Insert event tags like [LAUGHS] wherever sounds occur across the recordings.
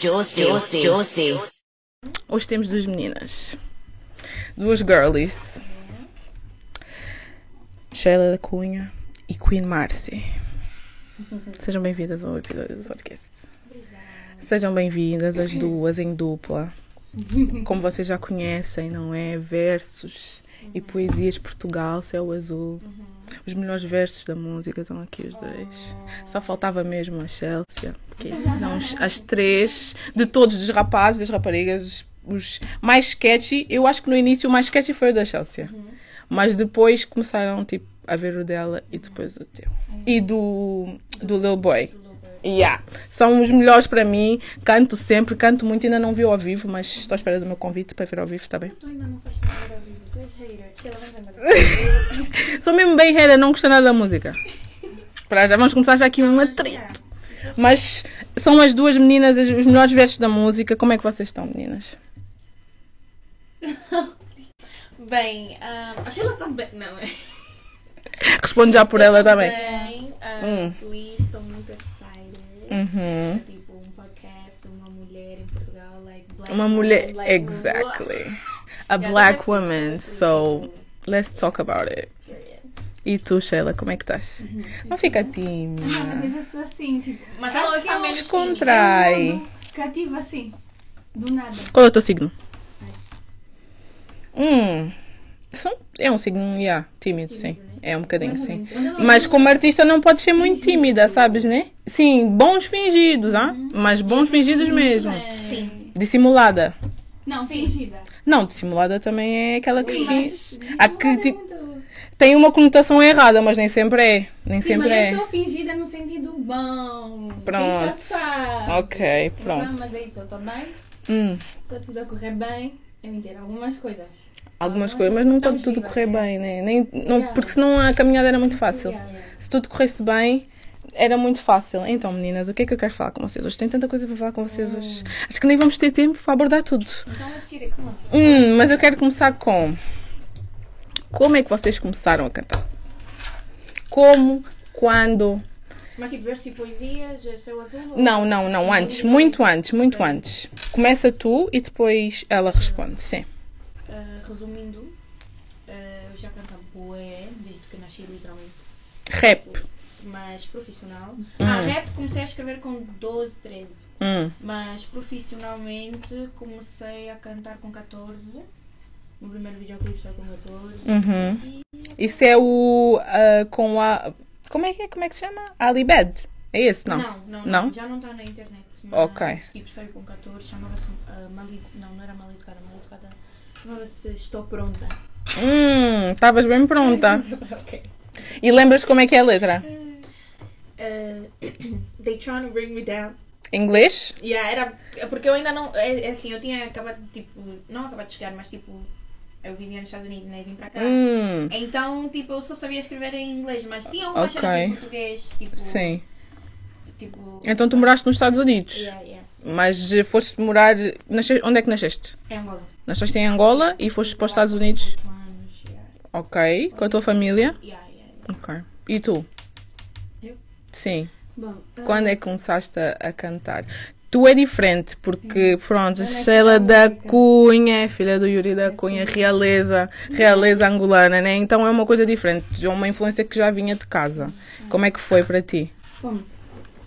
Juicy, juicy, juicy. Hoje temos duas meninas. Duas girlies. Sheila da Cunha e Queen Marcy. [LAUGHS] Sejam bem-vindas ao episódio do podcast. Sejam bem-vindas as duas em dupla. Como vocês já conhecem, não é? Versos e poesias de Portugal, céu azul. Os melhores versos da música estão aqui os dois. Só faltava mesmo a Chelsea, porque são as três de todos os rapazes, das raparigas, os, os mais sketchy. Eu acho que no início o mais sketchy foi o da Chelsea. Mas depois começaram tipo, a ver o dela e depois o teu. E do, do Lil Boy. Yeah. São os melhores para mim. Canto sempre, canto muito. Ainda não vi ao vivo, mas estou à espera do meu convite para ver ao vivo, bem? Tu ainda não ao vivo, tu és hater. [LAUGHS] Sou mesmo bem hater, não gostei nada da música. Para já, vamos começar já aqui um atrito. Mas são as duas meninas, as- os melhores versos da música. Como é que vocês estão, meninas? [LAUGHS] Bem, ah, a Sheila está bem. Não, é? Responde já por ela também. Bem, ah, Hum. feliz, estou muito. Uhum. É tipo um podcast de uma mulher em Portugal, like black Uma mulher, woman, like, exactly. [LAUGHS] A Yeah, black woman, so let's talk about it. Period. E tu, Sheila, como é que estás? Não fica tímida. Não, mas eu já sou assim, tipo, Mas ela hoje está menos Descontrai. cativo assim, do nada. Qual é o teu signo? Hum, são- é um signo, yeah, tímido, sim. É um bocadinho, sim. Mas como artista não pode ser muito tímida, sabes, né? Sim, bons fingidos, ah? Mas bons fingidos mesmo. Sim. Dissimulada. Não, fingida. Não, dissimulada também é aquela que finge. mas A que é tipo, muito- tem uma conotação errada, mas nem sempre é. Nem Sim, sempre mas é. eu sou fingida no sentido bom. Pronto. Quem sabe, sabe. Ok, Não, pronto. mas é isso, eu estou bem, Hum, está tudo a correr bem. É mentira, algumas coisas. Algumas coisas, mas não pode tudo correr é. bem, né? Nem, não, porque senão a caminhada era muito fácil. Se tudo corresse bem, era muito fácil. Então, meninas, o que é que eu quero falar com vocês hoje? Tem tanta coisa para falar com vocês hoje. Acho que nem vamos ter tempo para abordar tudo. Então? Hum, mas eu quero começar com. Como é que vocês começaram a cantar? Como? Quando? Mas tipo, versos e poesias, é céu azul? Não, não, não, antes. Muito antes, muito antes. Começa tu e depois ela responde. Sim. Ah, resumindo, ah, eu já canto bué desde que nasci, literalmente. Rap. Mas profissional. Ah, rap comecei a escrever com 12, 13. Hum. Mas profissionalmente comecei a cantar com 14. No primeiro videoclipe só com 14. Uhum. E Isso é o. ah, com a. Como é que é? Como é que se chama? Alibed. É esse, não? Não, não, Não? não, já não está na internet. Ok. Tipo, saiu com 14, chamava-se uh, Não, não era Mal Educada, Mal Educada. Chamava-se Estou Pronta. Hum, estavas bem pronta. [LAUGHS] ok. E lembras como é que é a letra? Uh, [COUGHS] they trying to bring me down. Inglês? Yeah, era. Porque eu ainda não. É, é assim, eu tinha acabado, tipo. Não acabado de chegar, mas tipo. Eu vivia nos Estados Unidos, né? Vim para cá. Hum, Então, tipo, eu só sabia escrever em inglês, mas tinha umas Ok. cenas em português, tipo. sim. Tipo. Então tu moraste nos Estados Unidos. Yeah, yeah. Mas foste morar. nasce- Onde é que nasceste? É Angola. Nasceste em Angola e foste para os Estados Unidos. Anos, yeah. Ok. Com a tua família? Yeah, yeah, yeah. Ok. E tu? Eu? Sim. Bom, ah, Quando é que começaste a, a cantar? Tu é diferente, porque, pronto, Eu nasci Sheila da. Cunha, é filha do Yuri da Cunha, realeza, realeza angolana, né? Então é uma coisa diferente, é uma influência que já vinha de casa. Como é que foi para ti? Bom,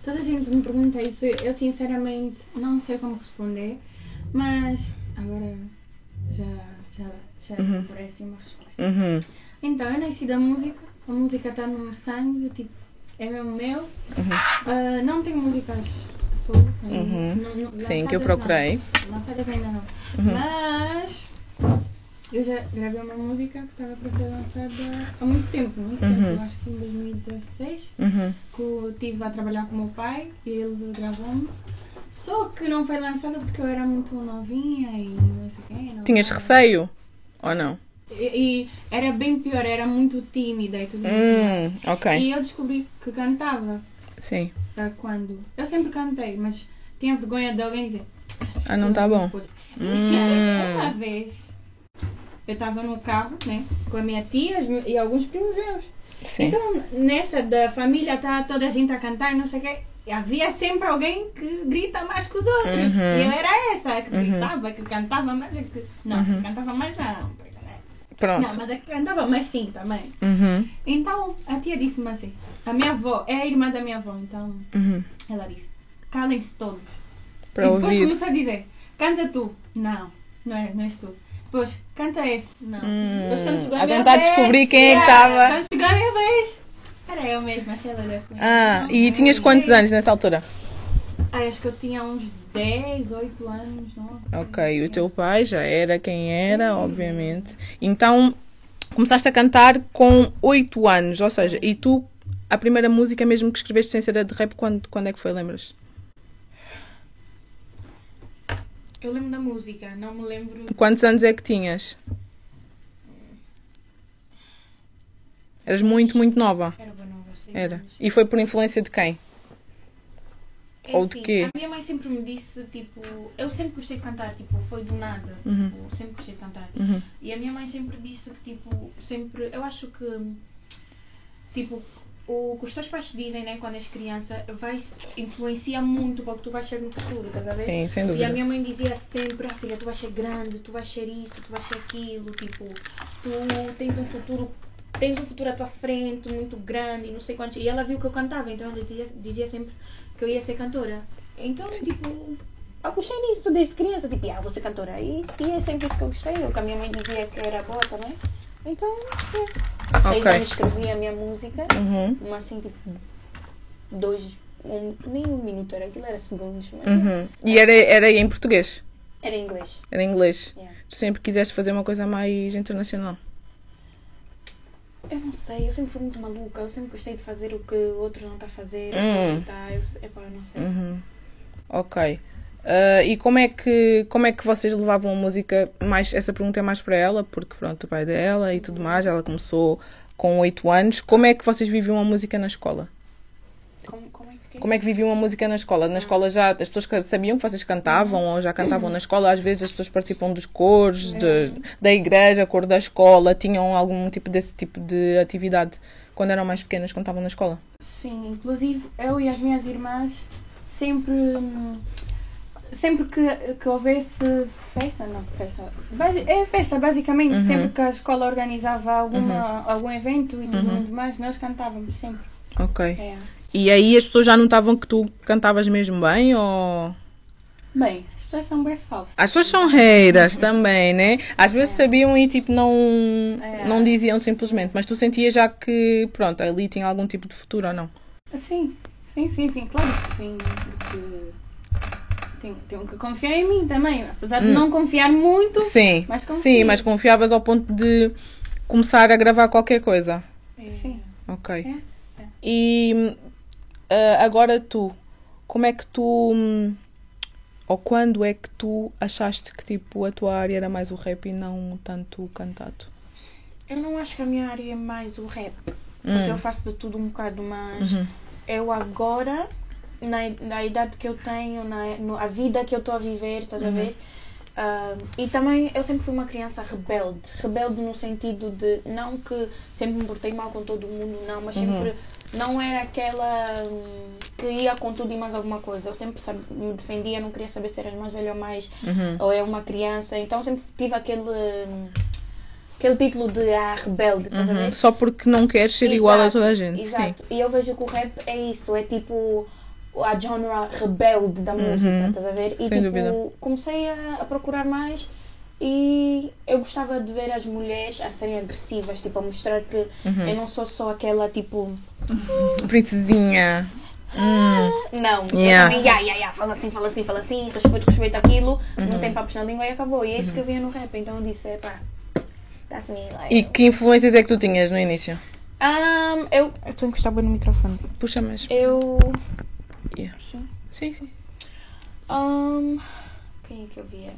toda a gente me pergunta isso, eu sinceramente não sei como responder, mas agora já, já, já Uhum. parece uma resposta. Uhum. Então, eu nasci da música, a música está no sangue, tipo, é mesmo meu. Ah, não tem músicas solo, Uhum. não- não- Sim, que eu procurei. Não, lançadas ainda não. Uhum. Mas eu já gravei uma música que estava para ser lançada há muito tempo, muito Uhum. tempo, acho que em 2016 Uhum. que eu estive a trabalhar com o meu pai e ele gravou-me. Só que não foi lançada porque eu era muito novinha e não sei quem. Tinhas sei. receio? Ou não? E, e era bem pior, era muito tímida e tudo Hum, mais. ok. E eu descobri que cantava Sim. ah, quando. Eu sempre cantei, mas tinha vergonha de alguém dizer. Ah, não tá bom. Hum. [LAUGHS] uma vez eu estava no carro, né? Com a minha tia e alguns primos meus. Sim. Então, nessa da família, tá toda a gente a cantar e não sei o quê. havia sempre alguém que grita mais que os outros. Uhum. E eu era essa, que gritava, que cantava mais. é Que... Não, que cantava mais não. né? Pronto. Não, mas é que cantava mais sim também. Uhum. Então a tia disse-me assim: a minha avó é a irmã da minha avó, então Uhum. ela disse: calem-se todos. E depois ouvir. começou a dizer: canta tu. Não, não, é, não és tu. Depois, canta esse. Não. Depois, quando chegou Hum, a tentar vez, descobrir quem é que yeah, estava. Quando chegou a minha vez, era eu mesma, achei ela deve Ah, Não, e tinhas quantos anos nessa altura? Ah, acho que eu tinha uns 10, 8 anos, não? Ok, o teu pai já era quem era, obviamente. Então, começaste a cantar com 8 anos, ou seja, e tu, a primeira música mesmo que escreveste sem ser a de rap, quando, quando é que foi, lembras? Eu lembro da música, não me lembro. Quantos anos é que tinhas? Eras muito, muito nova. Era boa nova, seis Era. E foi por influência de quem? É Ou de assim, quê? A minha mãe sempre me disse, tipo, eu sempre gostei de cantar, tipo, foi do nada. Uhum. Tipo, sempre gostei de cantar. Uhum. E a minha mãe sempre disse que, tipo, sempre. Eu acho que, tipo, o que os teus pais te dizem, né, quando és criança, vai influencia muito para o que tu vais ser no futuro, estás a ver? Sim, sem E a dúvida. minha mãe dizia sempre, ah filha, tu vais ser grande, tu vais ser isso, tu vais ser aquilo, tipo, tu tens um futuro, tens um futuro à tua frente muito grande e não sei quantos. E ela viu que eu cantava, então ela dizia, dizia sempre que eu ia ser cantora. Então, tipo, eu gostei nisso desde criança, tipo, ah, vou ser cantora. E, e é sempre isso que eu gostei, o que a minha mãe dizia que eu era boa também. Então, é. Seis Ok. anos escrevi a minha música, Uhum. mas assim, tipo, dois, um, nem um minuto era, aquilo era segundos, mas Uhum. E era, era em português? era em inglês. Era em inglês? Yeah. Tu sempre quiseste fazer uma coisa mais internacional? Eu não sei, eu sempre fui muito maluca, eu sempre gostei de fazer o que o outro não está a fazer. Hum. Tá, eu, epá, eu não sei. Uhum. Ok. Ah, e como é, que, como é que vocês levavam a música? Mais, essa pergunta é mais para ela, porque pronto, o pai dela e tudo mais, ela começou com 8 anos. Como é que vocês viviam a música na escola? Como, como é que Como é que viviam a música na escola? Na escola já as pessoas sabiam que vocês cantavam ou já cantavam na escola? Às vezes as pessoas participam dos coros, de- da igreja, cor da escola, tinham algum tipo desse tipo de atividade quando eram mais pequenas, quando estavam na escola? Sim, inclusive eu e as minhas irmãs sempre. hum, Sempre que, que houvesse festa, não, festa. é festa, basicamente. Uhum. Sempre que a escola organizava alguma, algum evento e tudo muito mais, nós cantávamos sempre. Ok. É. E aí as pessoas já notavam que tu cantavas mesmo bem ou. Bem, as pessoas são bem falsas. As pessoas são reiras também, né? Às vezes sabiam e tipo não, É. não diziam simplesmente, mas tu sentias já que, pronto, ali tinha algum tipo de futuro ou não? Sim, sim, sim, sim, claro que sim. Porque tenho, tenho que confiar em mim também. Apesar de não confiar muito. Sim, Mas confio. sim, mas confiavas ao ponto de começar a gravar qualquer coisa. Sim. Ok. É, é. E ah, agora tu, como é que tu. hum, Ou quando é que tu achaste que tipo a tua área era mais o rap e não tanto o cantado? Eu não acho que a minha área é mais o rap. Porque Hum. eu faço de tudo um bocado, mas Uhum. eu agora, na, na idade que eu tenho, na no, a vida que eu estou a viver, estás Uhum. a ver? Ah, e também eu sempre fui uma criança rebelde. Rebelde no sentido de, não que sempre me portei mal com todo mundo, não, mas Uhum. sempre não era aquela hum, que ia com tudo e mais alguma coisa. Eu sempre sabe- me defendia, não queria saber se eras mais velho ou mais, Uhum. ou é uma criança. Então sempre tive aquele, hum, aquele título de ah, rebelde, estás a ver? Uhum. Só porque não queres ser igual a toda a gente. Sim. Exato. E eu vejo que o rap é isso, é tipo a genre rebelde da música, estás a ver? E Uhum. Sem tipo, dúvida. comecei a, a procurar mais e eu gostava de ver as mulheres a serem agressivas, tipo, a mostrar que Uhum. eu não sou só aquela tipo. [LAUGHS] Princesinha. Não, Yeah. eu também, ya, ya, ya, fala assim, fala assim, fala assim, respeito, respeito aquilo, Uhum. não tem papos na língua e acabou. E é isso que eu via no rap, então eu disse, pá, that's me. Like. E que influências é que tu tinhas no início? Um, eu estou a encostar bem no microfone. Puxa mais. Eu. Yeah. Sim, sim. Um, quem é que eu via?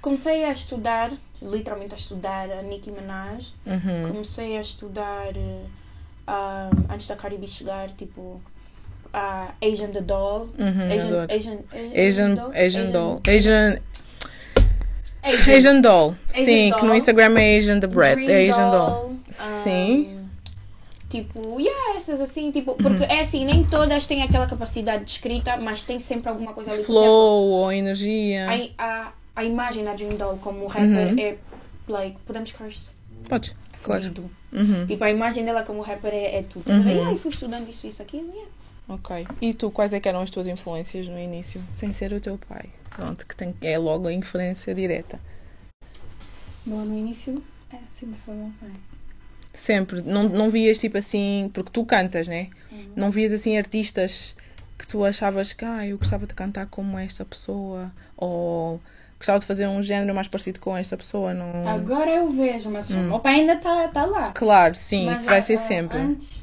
Comecei a estudar, literalmente a estudar a Nicki Minaj. Uhum. Comecei a estudar um, antes da Cardi chegar, tipo, a Asian the Doll. Uhum, Asian. Asian, Asian, Doll? Asian doll. Asian, Asian. Asian doll. Asian Sim, que no doll. Instagram é Asian the Bread. Dream É Asian doll. um, Sim. Tipo, yeah, essas assim, tipo, porque é assim, nem todas têm aquela capacidade de escrita, mas tem sempre alguma coisa ali. Exemplo, Flow ou energia. a, a, a imagem da Dream Doll como rapper Uhum. é, like, podemos curse? Podes, claro. Fluido. Uhum. Tipo, a imagem dela como rapper é, é tudo. Uhum. Uhum. E aí fui estudando isso, isso, aquilo, yeah. Ok. E tu, quais é que eram as tuas influências no início? Sem ser o teu pai. Pronto, que tem, é logo a influência direta. Bom, no início, é, sempre foi meu pai. Sempre. Não, não vias tipo assim, porque tu cantas, né? Não vias assim artistas que tu achavas que ah, eu gostava de cantar como esta pessoa ou gostava de fazer um género mais parecido com esta pessoa. Não... Agora eu vejo, mas Hum. pai ainda está tá lá. Claro, sim, Mas, isso vai ser sempre. Antes,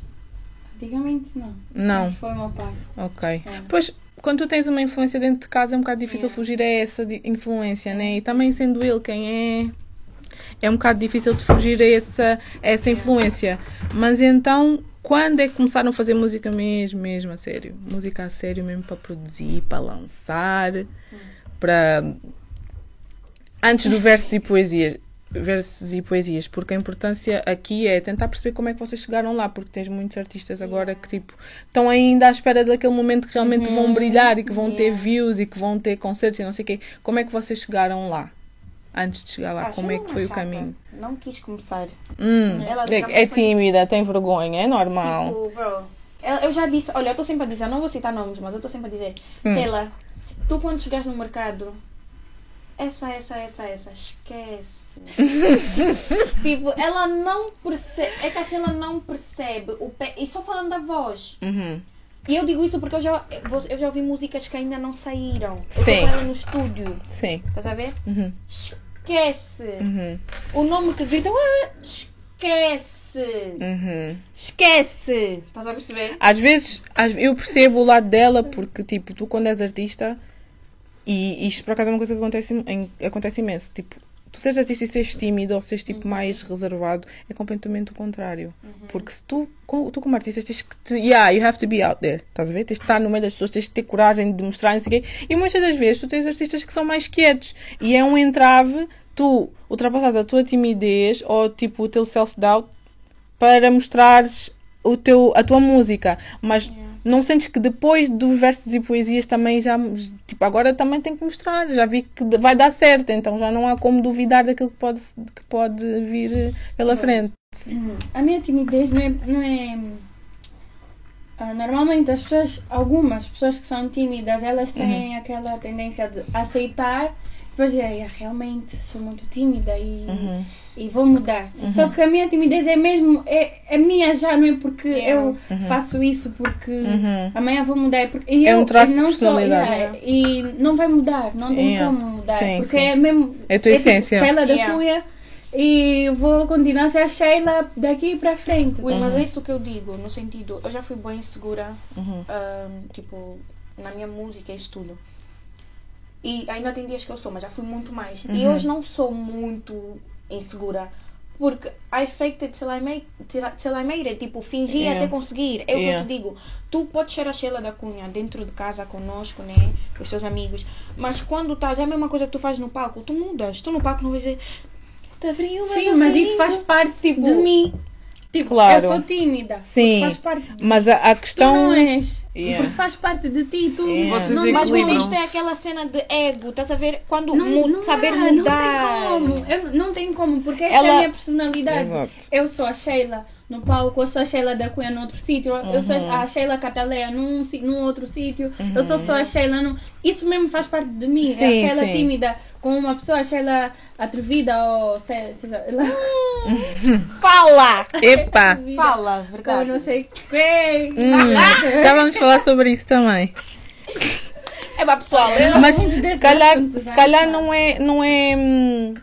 antigamente não. Não, Mas Foi o meu pai. ok. É. Pois, quando tu tens uma influência dentro de casa é um bocado difícil Yeah. fugir a essa influência, né? E também sendo ele quem é, é um bocado difícil de fugir a essa, a essa influência. Mas então, quando é que começaram a fazer música mesmo, mesmo a sério? Música a sério mesmo para produzir, para lançar, para... Antes do versos e poesias. Versos e poesias, porque a importância aqui é tentar perceber como é que vocês chegaram lá, porque tens muitos artistas agora que tipo estão ainda à espera daquele momento que realmente vão brilhar e que vão ter Yeah. views e que vão ter concertos e não sei o quê. Como é que vocês chegaram lá? Antes de chegar lá, Ah, como é que foi o chata. caminho? Não quis começar. Hum, Ela é, é foi- tímida, tem vergonha, é normal. Tipo, bro, eu, eu já disse, olha, eu estou sempre a dizer, não vou citar nomes, mas eu estou sempre a dizer, Hum. Sheila, tu quando chegares no mercado, essa, essa, essa, essa, esquece. [LAUGHS] tipo, ela não percebe, é que a Sheila não percebe o pé, e só falando da voz. Uhum. E eu digo isso porque eu já, eu já ouvi músicas que ainda não saíram. Eu tô Sim. com ela no estúdio, Sim. estás a ver? Uhum. Esquece. Uhum. O nome que grita, "Ah, esquece. Uhum. Esquece. Estás a perceber? Às vezes, eu percebo o lado dela porque, tipo, tu quando és artista, e isto por acaso é uma coisa que acontece, acontece imenso, tipo, tu seres artista e seres tímido ou seres tipo mais reservado, é completamente o contrário. Porque se tu, tu como artista tens que te, yeah, you have to be out there, estás a ver? Tens de estar no meio das pessoas, tens de ter coragem de mostrar, não sei o quê. E muitas das vezes tu tens artistas que são mais quietos e é um entrave tu ultrapassares a tua timidez ou tipo o teu self-doubt para mostrares o teu, a tua música, mas não sentes que depois dos versos e poesias também já, tipo, agora também tem que mostrar, já vi que vai dar certo, então já não há como duvidar daquilo que pode, que pode vir eh, pela frente. A minha timidez não é. Não é ah, normalmente as pessoas, algumas pessoas que são tímidas, elas têm aquela tendência de aceitar, depois é, "Ah, realmente sou muito tímida e, Uhum. E vou mudar. Só que a minha timidez é mesmo, é, é minha já, não é porque Yeah. eu faço isso, porque Uhum. amanhã vou mudar. é Porque, e É um eu- traço eu de não sou- personalidade. yeah, e não vai mudar, não tem Yeah. como mudar. Sim, porque sim. é mesmo. É a tua tipo essência. Sheila da Yeah. Cunha e vou continuar a ser a Sheila daqui para frente. Ui, mas é isso que eu digo, no sentido, eu já fui bem insegura, Uhum. tipo, na minha música e isso tudo. E ainda tem dias que eu sou, mas já fui muito mais. E Uhum. hoje não sou muito insegura. Porque I faked it till I made, till, I- till I made it. Tipo, fingi Yeah. até conseguir. É o que eu te digo. Tu podes ser a Sheila da Cunha dentro de casa conosco, né? Com os teus amigos. Mas quando estás, é a mesma coisa que tu fazes no palco. Tu mudas. Tu no palco não vais dizer... Tá frio, mas Sim, mas isso faz lindo." parte Tipo, de mim. Tipo, Claro. eu sou tímida. Sim. Faz parte de Mas a, a Tu questão. não és. Yeah. Porque faz parte de ti. Tu Yeah. Vocês não, Mas quando isto é aquela cena de ego, estás a ver? Quando não, mu- não saber dá, mudar. Não tem como. Eu, não tem como, porque essa Ela- é a minha personalidade. Exato. Eu sou a Sheila no palco, eu sou a Sheila da Cunha no outro sítio, eu sou Uhum. a Sheila Cataleia num, num outro sítio, eu sou só a Sheila num... Isso mesmo faz parte de mim. é Sim, a Sheila sim. tímida com uma pessoa, a Sheila atrevida ou se- seja lá. [LAUGHS] Fala! Epa! Fala, verdade. não sei quem. Hum, [LAUGHS] já vamos falar sobre isso também. É para pessoal, eu Mas se calhar, se calhar não é, não é, hum,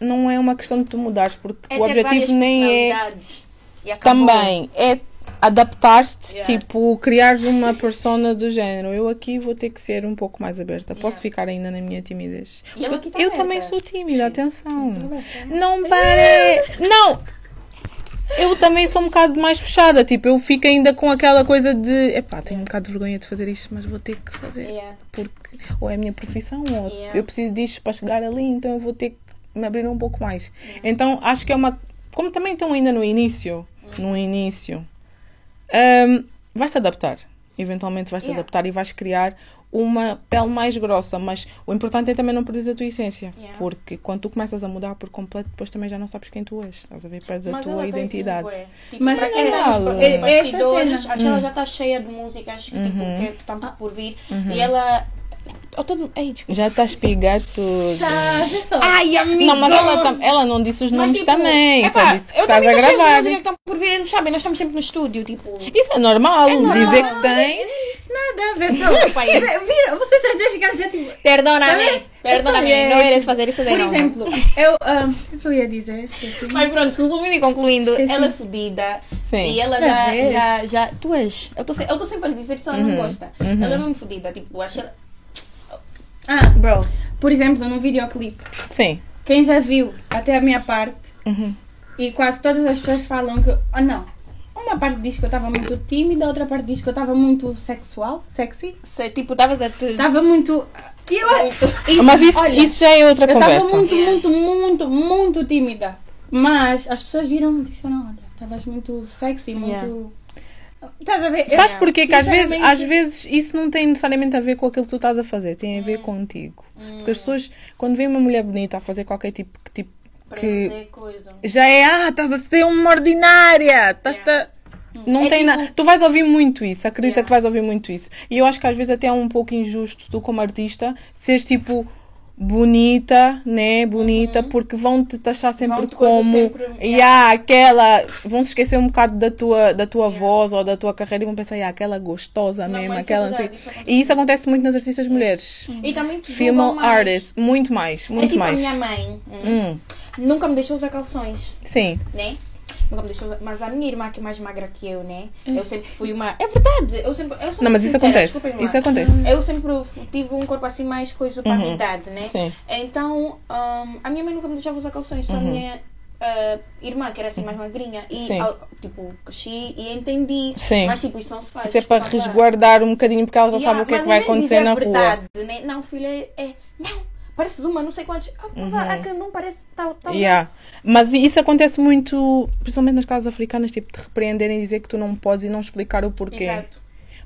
não é uma questão de tu mudares, porque É o objetivo nem é. Também é adaptar-te, Yeah. tipo, criares uma persona do género. Eu aqui vou ter que ser um pouco mais aberta. Posso Yeah. ficar ainda na minha timidez. Eu, tá eu também sou tímida, atenção. É. Não parece. Não! Eu também sou um bocado mais fechada, tipo, eu fico ainda com aquela coisa de epá, tenho um bocado de vergonha de fazer isto, mas vou ter que fazer. Yeah. Porque ou é a minha profissão, ou eu preciso disto para chegar ali, então eu vou ter que me abrir um pouco mais. Então acho que é uma. Como também estão ainda no início, no início, Ahm, vais-te adaptar. Eventualmente vais-te Yeah. adaptar e vais criar uma pele mais grossa, mas o importante é também não perderes a tua essência. Yeah. Porque quando tu começas a mudar por completo, depois também já não sabes quem tu és. Estás a ver? Perdes a Mas tua identidade. Tipo, Mas para é quem é nos É- é essa bastidores, cena. acho que ela já está cheia de músicas tipo, Uhum. que estão por vir. E ela. Todo... Ei. Já está a espigar tudo. Tá, vê só. Ai, amiga! Não, mas ela, tam- ela não disse os Mas, nomes tipo, também. só epá, disse que estás a gravar. música que estão por vir, eles sabem, nós estamos sempre no estúdio, tipo. Isso é normal. Dizer que tens. Nada, vê [LAUGHS] só. Pai, Viram? Vocês as duas ficaram já tipo. Essa é- não eres fazer isso de Por exemplo, eu. ah, O que eu ia dizer? Esqueci. Mas pronto, resumindo e concluindo, Esqueci. ela é fodida. Sim. E ela já, já, já. Tu és. Eu tô sempre a lhe dizer que ela Uhum. não gosta. Ela é mesmo fodida. Tipo, acho ela. Ah, Bro. por exemplo, no videoclipe. Sim. Quem já viu até a minha parte, Uhum. e quase todas as pessoas falam que. Ah, não. Uma parte diz que eu estava muito tímida, outra parte diz que eu estava muito sexual, sexy. Se, tipo, estavas a te. Estava muito. Eu, isso, Mas isso, olha, isso já é outra eu estava conversa. muito, Yeah. muito, muito, muito tímida. Mas as pessoas viram e disseram: olha, estavas muito sexy, muito. Yeah. Estás a ver? Sabes porquê? Que às vezes, às vezes isso não tem necessariamente a ver com aquilo que tu estás a fazer, tem a ver contigo. Porque as pessoas, quando veem uma mulher bonita a fazer qualquer tipo, que tipo que já é, ah, estás a ser uma ordinária, estás a. Não É tem tipo- nada. Tu vais ouvir muito isso, acredita Yeah. que vais ouvir muito isso. E eu acho que às vezes até é um pouco injusto tu, como artista, seres tipo bonita, né? Bonita, porque vão-te taxar sempre Uhum. Coisa como. sempre- Yeah, aquela. Vão se esquecer um bocado da tua, da tua voz ou da tua carreira e vão pensar, yeah, aquela gostosa Não, mesmo, é aquela. verdade, assim. isso e isso acontece muito nas artistas mulheres. E também te Female artists, muito mais, É muito tipo mais. a minha mãe. hum, Hum, Nunca me deixou usar calções, sim. né? Nunca me deixou usar. Mas a minha irmã, que é mais magra que eu, né? Eu sempre fui uma. É verdade! Eu sempre. Eu sou Não, mas isso sincera, acontece. Isso acontece. Eu sempre tive um corpo assim mais coisa para a minha idade, né? Sim. Então, hum, a minha mãe nunca me deixava usar calções, só a minha ah, irmã, que era assim mais magrinha. E, Uhum. Sim. ao- tipo, cresci e entendi. Sim. Mas, tipo, isso não se faz. Isso é para resguardar um bocadinho porque ela já Yeah, sabe o que é que vai de acontecer na a rua. verdade, Né? Não, filha, é, é- Não, pareces uma, não sei quantos. Ah, mas a- a que não parece. Tá, tá Yeah. Mas isso acontece muito, principalmente nas casas africanas, tipo, de repreenderem e dizer que tu não podes e não explicar o porquê. Exato.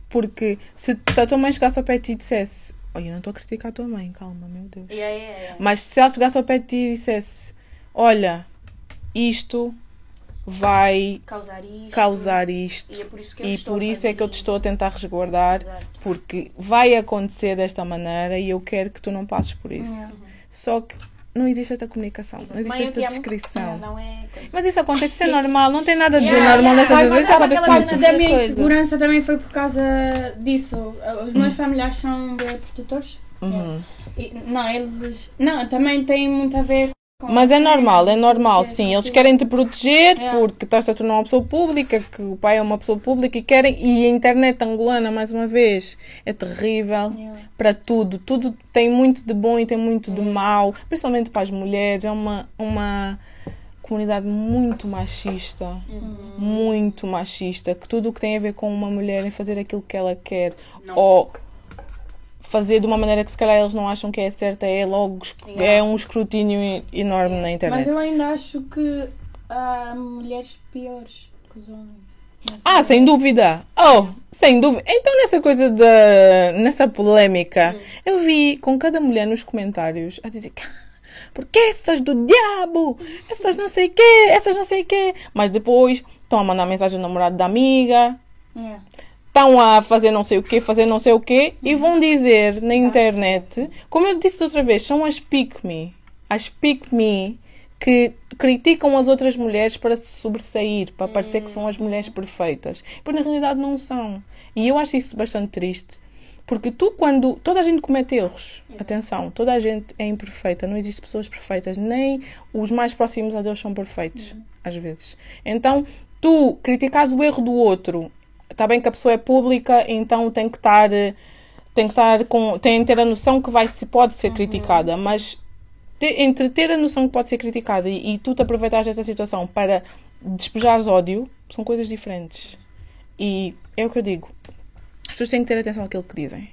Porque se, se a tua mãe chegasse ao pé de ti e dissesse, olha, eu não estou a criticar a tua mãe, calma, meu Deus. Yeah, yeah, yeah. Mas se ela chegasse ao pé de ti e dissesse, olha, isto vai Causar isto. causar isto. E é por isso que eu E por isso é que eu te estou a tentar resguardar, Exato. porque vai acontecer desta maneira e eu quero que tu não passes por isso. Só que não existe esta comunicação, não existe Mãe, esta descrição. Não, não é. Mas isso acontece, isso é normal, não tem nada de Yeah, normal yeah. nessas vezes, aquela cena da minha coisa. insegurança também foi por causa disso. Os meus familiares são protetores. Uhum. E, não, eles. Não, também tem muito a ver. Mas é normal, é normal, Sim, sim. Eles querem te proteger É. porque estás a tornar uma pessoa pública, que o pai é uma pessoa pública e querem. E a internet angolana, mais uma vez, é terrível Yeah. para tudo. Tudo tem muito de bom e tem muito de mau, principalmente para as mulheres. É uma, uma comunidade muito machista, muito machista, que tudo o que tem a ver com uma mulher é fazer aquilo que ela quer ou fazer de uma maneira que se calhar eles não acham que é certa é logo esc- Yeah. é um escrutínio enorme na Mas internet. eu ainda acho que há mulheres piores que os homens. Ah, sem dúvida. Oh, sem dúvida. Então nessa coisa da nessa polémica, eu vi com cada mulher nos comentários a dizer "Ah, porque essas do diabo, essas não sei quê, essas não sei quê. Mas depois estão a mandar mensagem ao namorado da amiga, Yeah. Estão a fazer não sei o quê, fazer não sei o quê, e vão dizer na internet, como eu disse outra vez, são as pick-me, as pick-me que criticam as outras mulheres para se sobressair, para parecer que são as mulheres perfeitas. Pois na realidade não são. E eu acho isso bastante triste. Porque tu, quando. Toda a gente comete erros. Atenção, toda a gente é imperfeita. Não existe pessoas perfeitas. Nem os mais próximos a Deus são perfeitos. Às vezes. Então, tu criticas o erro do outro. Está bem que a pessoa é pública, então tem que estar. eh, Tem que estar com. Tem que ter a noção que vai, se pode ser criticada. Mas te- entre ter a noção que pode ser criticada e, e tu te aproveitares dessa situação para despejares ódio, são coisas diferentes. E é o que eu digo. As pessoas têm que ter atenção àquilo que dizem.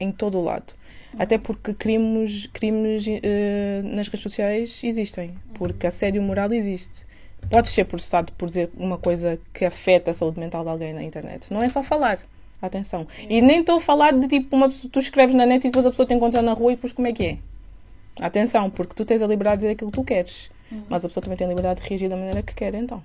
Em todo o lado. Até porque crimes, crimes eh, nas redes sociais existem. Porque assédio moral existe. Podes ser processado por dizer uma coisa que afeta a saúde mental de alguém na internet. Não é só falar. Atenção. E nem estou a falar de tipo uma pessoa, tu escreves na net e depois a pessoa te encontra na rua e depois como é que é? Atenção, porque tu tens a liberdade de dizer aquilo que tu queres. Mas a pessoa também tem a liberdade de reagir da maneira que quer, então.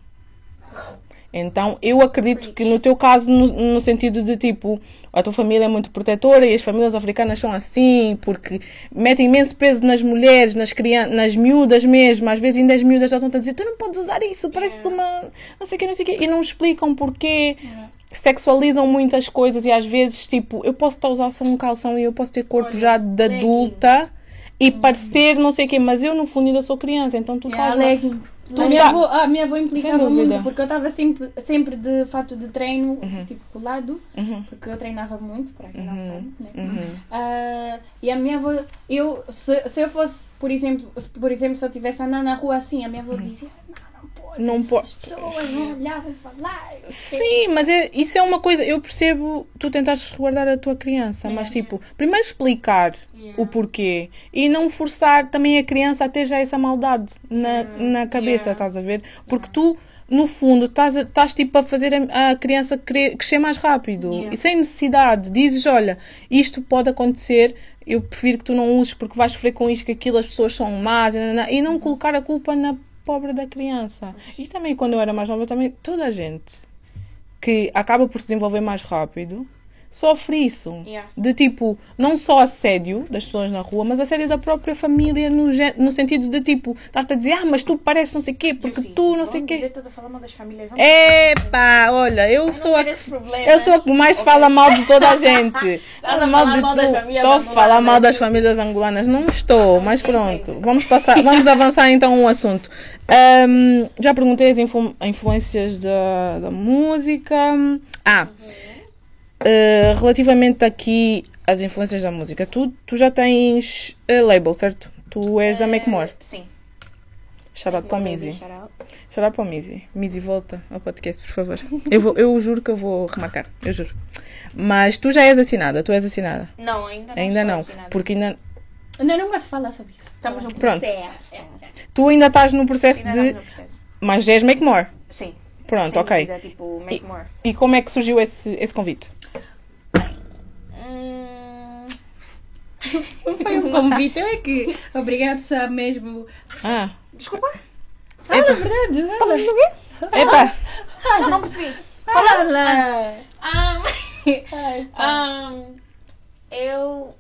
Então, eu acredito que no teu caso, no, no sentido de tipo, a tua família é muito protetora e as famílias africanas são assim, porque metem imenso peso nas mulheres, nas crianças, nas miúdas mesmo. Às vezes ainda as miúdas já estão a dizer, tu não podes usar isso, parece uma. não sei o que, não sei o que. E não explicam porquê. Sexualizam muitas coisas e às vezes, tipo, eu posso estar a usar só um calção e eu posso ter corpo Olha, já de adulta e parecer não sei o quê, mas eu no fundo ainda sou criança, então tu Yeah, estás lá. leggings. Tu a, minha tá- avó, a minha avó implicava muito, porque eu estava sempre, sempre de fato de treino, tipo, colado, Uhum. porque eu treinava muito, para quem não sabe, né? Uhum. Ah, e a minha avó, eu, se, se eu fosse, por exemplo, se, por exemplo, se eu estivesse andando na rua assim, a minha avó dizia, não, não pode, Não pode. as pessoas não olhavam falar. Sim, mas é, isso é uma coisa, eu percebo tu tentares resguardar a tua criança, mas tipo, primeiro explicar o porquê e não forçar também a criança a ter já essa maldade na, na cabeça, estás a ver? Porque tu, no fundo, estás, a- estás tipo a fazer a, a criança cre- crescer mais rápido Yeah. e sem necessidade. Dizes, olha, isto pode acontecer. Eu prefiro que tu não uses porque vais sofrer com isto, que aquilo as pessoas são más e, e não colocar a culpa na pobre da criança. E também quando eu era mais nova, também toda a gente que acaba por se desenvolver mais rápido sofre isso. Yeah. De tipo, não só assédio das pessoas na rua, mas assédio da própria família no, no sentido de tipo, estar-te a dizer, ah, mas tu pareces não sei o quê, porque Sim, tu não sei o quê. estás a falar mal das famílias. vamos- Epá, olha, eu sou a eu sou a que mais fala mal de toda a [LAUGHS] gente. Estás a mal de mal das famílias Estou a falar mal das famílias angolanas. Não estou, mas pronto. Vamos passar, vamos avançar então um assunto. Ahm, já perguntei as influ- influências da, da música. Ah, eh, relativamente aqui às influências da música, tu, tu já tens eh, label, certo? Tu és da Make More. Sim. Shout out para a Mizzy. shout out. Shout out para a Mizzy. Mizzy, volta ao podcast, por favor. Eu, vou, eu juro que eu vou remarcar, eu juro. Mas tu já és assinada, tu és assinada. Não, ainda não. Ainda sou não, assinada. porque ainda, Ainda não gosto de falar sobre isso. Estamos no Pronto. processo. tu ainda estás no processo Ainda de. no processo. Mas és Make More. Sim. Pronto, Sem ok. dúvida, tipo, make more. E como é que surgiu esse, esse convite? Hum, Não foi um convite, é que obrigado só mesmo. Ah, Desculpa. Fala a verdade, fala. epa! Não, não percebi. Fala! Ah, ah, eu...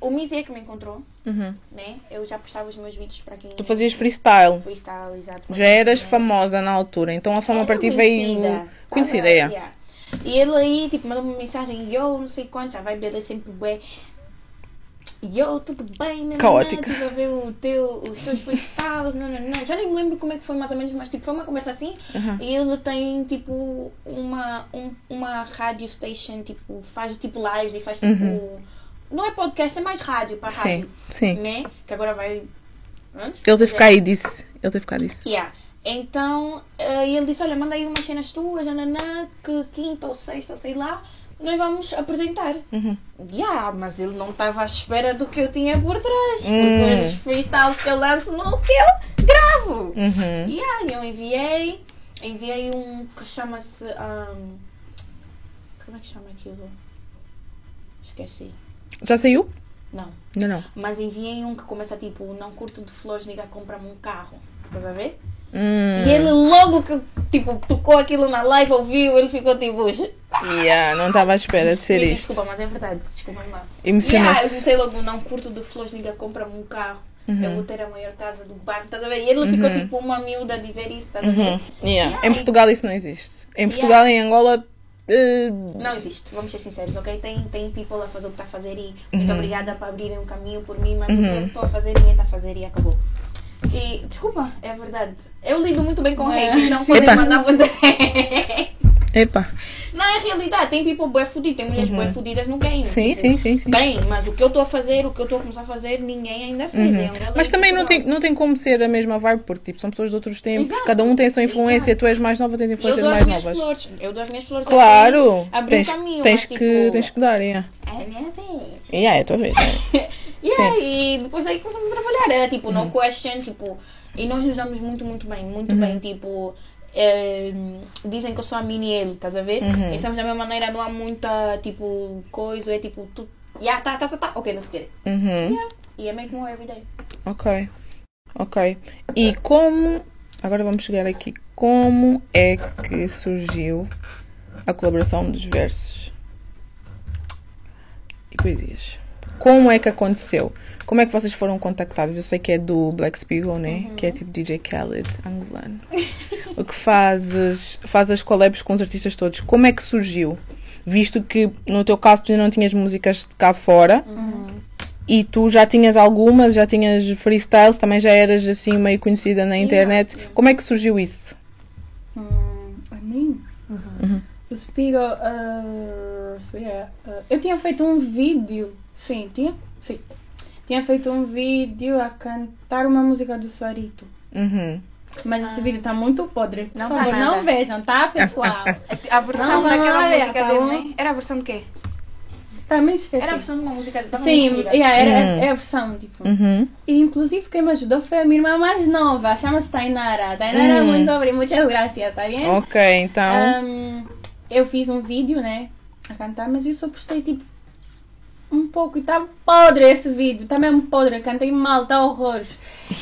O Mizzy é que me encontrou, Uhum. né? Eu já postava os meus vídeos para quem... Tu fazias freestyle. freestyle, exato. Já eras Conhece. famosa na altura, então a fama para ti veio. conhecida. É. yeah. E ele aí, tipo, mandou-me uma mensagem, yo, não sei quanto, vibe dele é sempre bué. Yo, tudo bem, né? Caótica. Tive a ver o teu, os teus freestyles, não, não, não. Já nem me lembro como é que foi mais ou menos, mas tipo, foi uma conversa assim. Uhum. E ele tem, tipo, uma, um, uma radio station, tipo, faz tipo lives e faz tipo. Não é podcast, é mais rádio para Sim, rádio. sim. Né? Que agora vai. Antes? Ele teve cá aí disse. Ele teve cá disse. Yeah. Então, eh, ele disse, olha, manda aí umas cenas tuas, nananã, que quinta ou sexta, sei lá, nós vamos apresentar. Uhum. Yeah, mas ele não estava à espera do que eu tinha por trás. Hum. Porque os freestyles que eu lanço não que eu gravo. Uhum. Yeah, eu enviei, enviei um que chama-se... ahm, como é que chama aquilo? Esqueci. Já saiu? Não. Ainda não. Mas enviei um que começa tipo, não curto de flores, nega, compra-me um carro. Estás a ver? Hum. E ele logo que tipo, tocou aquilo na live, ouviu, ele ficou tipo. Yeah, não estava à espera de ser "Ih, isto. Desculpa, mas é verdade, desculpa lá. Yeah, eu Emocionou-se. disse logo, não curto de flores, ninguém compra-me um carro. Uhum. Eu vou ter a maior casa do bairro, estás a ver? E ele ficou tipo uma miúda a dizer isso, estás a ver? Uhum. Yeah. Yeah. Em Portugal isso não existe. Em Portugal e em Angola. eh, Não existe, vamos ser sinceros, ok? Tem, tem people a fazer o que está a fazer e Uhum. muito obrigada por abrirem um caminho por mim, mas o que eu estou a fazer, ninguém está a fazer e acabou. E, desculpa, é verdade. Eu lido muito bem com É. hate, então podem mandar poder. Epa. Não, é realidade, tem people bué fudido, tem mulheres bué fudidas no game. Uhum. Sim, tipo, sim, sim, sim. Tem, mas o que eu estou a fazer, o que eu estou a começar a fazer, ninguém ainda fez. Angola Uhum. Mas e também não tem, não tem como ser a mesma vibe, porque tipo, são pessoas de outros tempos, Exato. cada um tem a sua influência, Exato. tu és mais nova, tens Eu influências dou as mais minhas novas. flores, eu dou as minhas flores. Claro! Tens, caminho, tens, mas, que, tipo, tens que dar, yeah. É a minha vez. Yeah, é a tua vez. yeah. [LAUGHS] E aí, depois daí começamos a trabalhar. Era tipo, no question, tipo, e nós nos damos muito, muito bem, muito bem. Tipo, eh, dizem que eu sou a mini ele, estás a ver? Uhum. Estamos da mesma maneira, não há muita, tipo, coisa, é tipo, tu, yeah, tá, tá, tá, tá, ok, let's get it. Uhum. E I make more every day. Ok. Ok. E como. Agora vamos chegar aqui. Como é que surgiu a colaboração dos versos e poesias? Como é que aconteceu? Como é que vocês foram contactados? Eu sei que é do Black Spiegel, né? Que é tipo DJ Khaled, angolano. o que fazes, faz as collabs com os artistas todos. Como é que surgiu? Visto que no teu caso tu ainda não tinhas músicas de cá fora e tu já tinhas algumas, já tinhas freestyles, também já eras assim meio conhecida na internet. Como é que surgiu isso? Hum, a mim? O Spiegel. ah, Spiegel, ah, eu tinha feito um vídeo. Sim, tinha? Sim. Tinha feito um vídeo a cantar uma música do Suarito. Uhum. Mas esse vídeo tá muito podre. Por Não favor, vai não vejam, tá, pessoal? [LAUGHS] A versão Não, não, daquela olha, música tá dele, né? Era a versão de quê? Também esqueci. Era a versão de uma música dele. Sim, yeah, era, Hum. é a versão, tipo. Uhum. E inclusive quem me ajudou foi a minha irmã mais nova, chama-se Tainara. Tainara, Hum. muito obrigada, muitas graças, tá bem? Ok, então. Ahm, eu fiz um vídeo, né? A cantar, mas eu só postei tipo um pouco e tá podre esse vídeo, tá mesmo podre, eu cantei mal, tá horrores.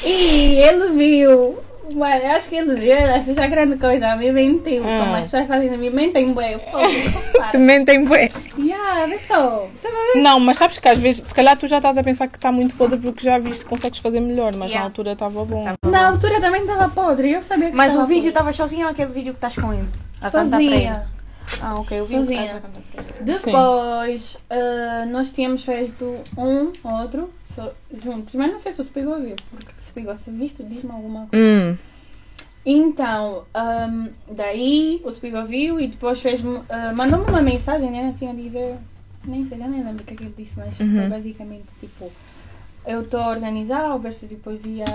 E ele viu, mas acho que ele viu, ele achou já grande coisa, me mentiu, Ah. como as pessoas fazem, me mentem bem, eu falo, [LAUGHS] Também tem bué. Yeah, vê só, tá? Não, mas sabes que às vezes, se calhar tu já estás a pensar que está muito podre porque já viste que consegues fazer melhor, mas Yeah. na altura estava bom. Na altura também estava podre, eu sabia que Mas o vídeo estava sozinho ou aquele vídeo que estás com ele? A sozinha. Ah, ok, eu vi o Sozinha. Depois, ah, nós tínhamos feito um, outro, só- juntos. Mas não sei se o Spiegel viu, porque se Spiegel se visto, diz-me alguma coisa. Hum. Então, ahm, daí o Spiegel viu e depois fez mandou-me uma mensagem, né, assim, a dizer, nem sei, já nem lembro o que é que ele disse, mas Uhum. foi basicamente tipo, eu estou a organizar o Versos e Poesias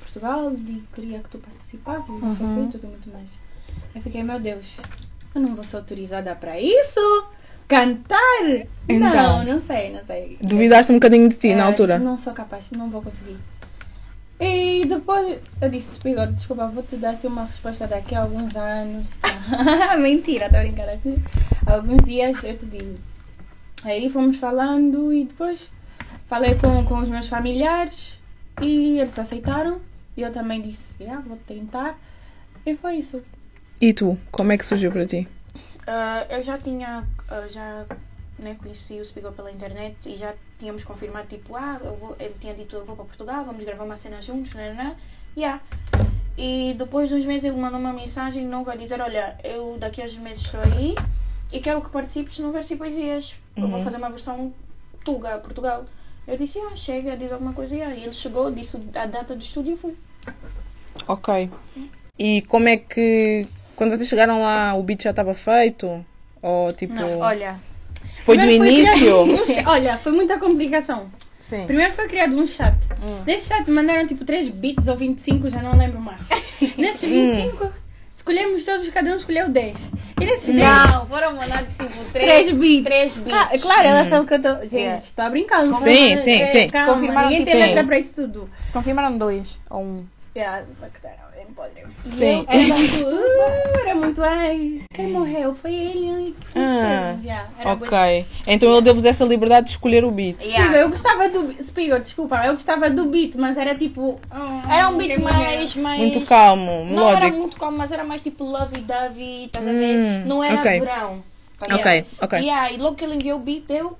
Portugal e queria que tu participasses e o Uhum. tudo muito mais. Eu fiquei, meu Deus, eu não vou ser autorizada para isso? Cantar? Então. Não, não sei, não sei. Duvidaste um bocadinho de ti na É, altura? Não sou capaz, não vou conseguir. E depois eu disse, Spiegel, desculpa, vou te dar assim, uma resposta daqui a alguns anos. [LAUGHS] Mentira, estou a brincar aqui. Alguns dias eu te digo. Aí fomos falando e depois falei com, com os meus familiares e eles aceitaram. E eu também disse, ah, vou tentar. E foi isso. E tu, como é que surgiu para ti? Ah, eu já tinha, ah, já né, conheci o Spiegel pela internet e já tínhamos confirmado, tipo, ah, vou, ele tinha dito, eu vou para Portugal, vamos gravar uma cena juntos, né, né, né. Yeah. E depois de uns meses ele mandou uma mensagem nova a dizer, olha, eu daqui a uns meses estou aí e quero que participes no Verso e Poesias. Eu vou Uhum. fazer uma versão Tuga, Portugal. Eu disse, ah, chega, diz alguma coisa. E aí ele chegou, disse a data do estúdio e fui. Ok. E como é que. Quando vocês chegaram lá, o beat já estava feito? Ou tipo. Não, olha, foi do início? [LAUGHS] um olha, foi muita complicação. sim. Primeiro foi criado um chat. Hum. Nesse chat mandaram tipo 3 bits ou 25, já não lembro mais. [LAUGHS] Nesses 25, escolhemos todos, cada um escolheu 10. E nesses 10, Não, foram mandados tipo 3 três, bits. três bits. Ah, claro, ela sabe que eu tô. Gente, Yeah. estou a brincar. não Sim, sim, é, sim. Calma, Confirmaram ninguém que tem letra para isso tudo. Confirmaram dois ou um. Yeah, é podre. E Sim. eu Era muito. uh, era muito. Ai, quem morreu? Foi ele. que Ah. Yeah, Ok. Então ele deu-vos essa liberdade de escolher o beat. Spiegel, eu gostava do. Spiegel, desculpa, eu gostava do beat, mas era tipo. ah, Era um beat mais, mais. Muito calmo, Não era melódico. muito calmo, mas era mais tipo lovey-dovey, estás a Hum, ver? Não era ok. verão. Ok, ok. Yeah, e logo que ele enviou o beat, deu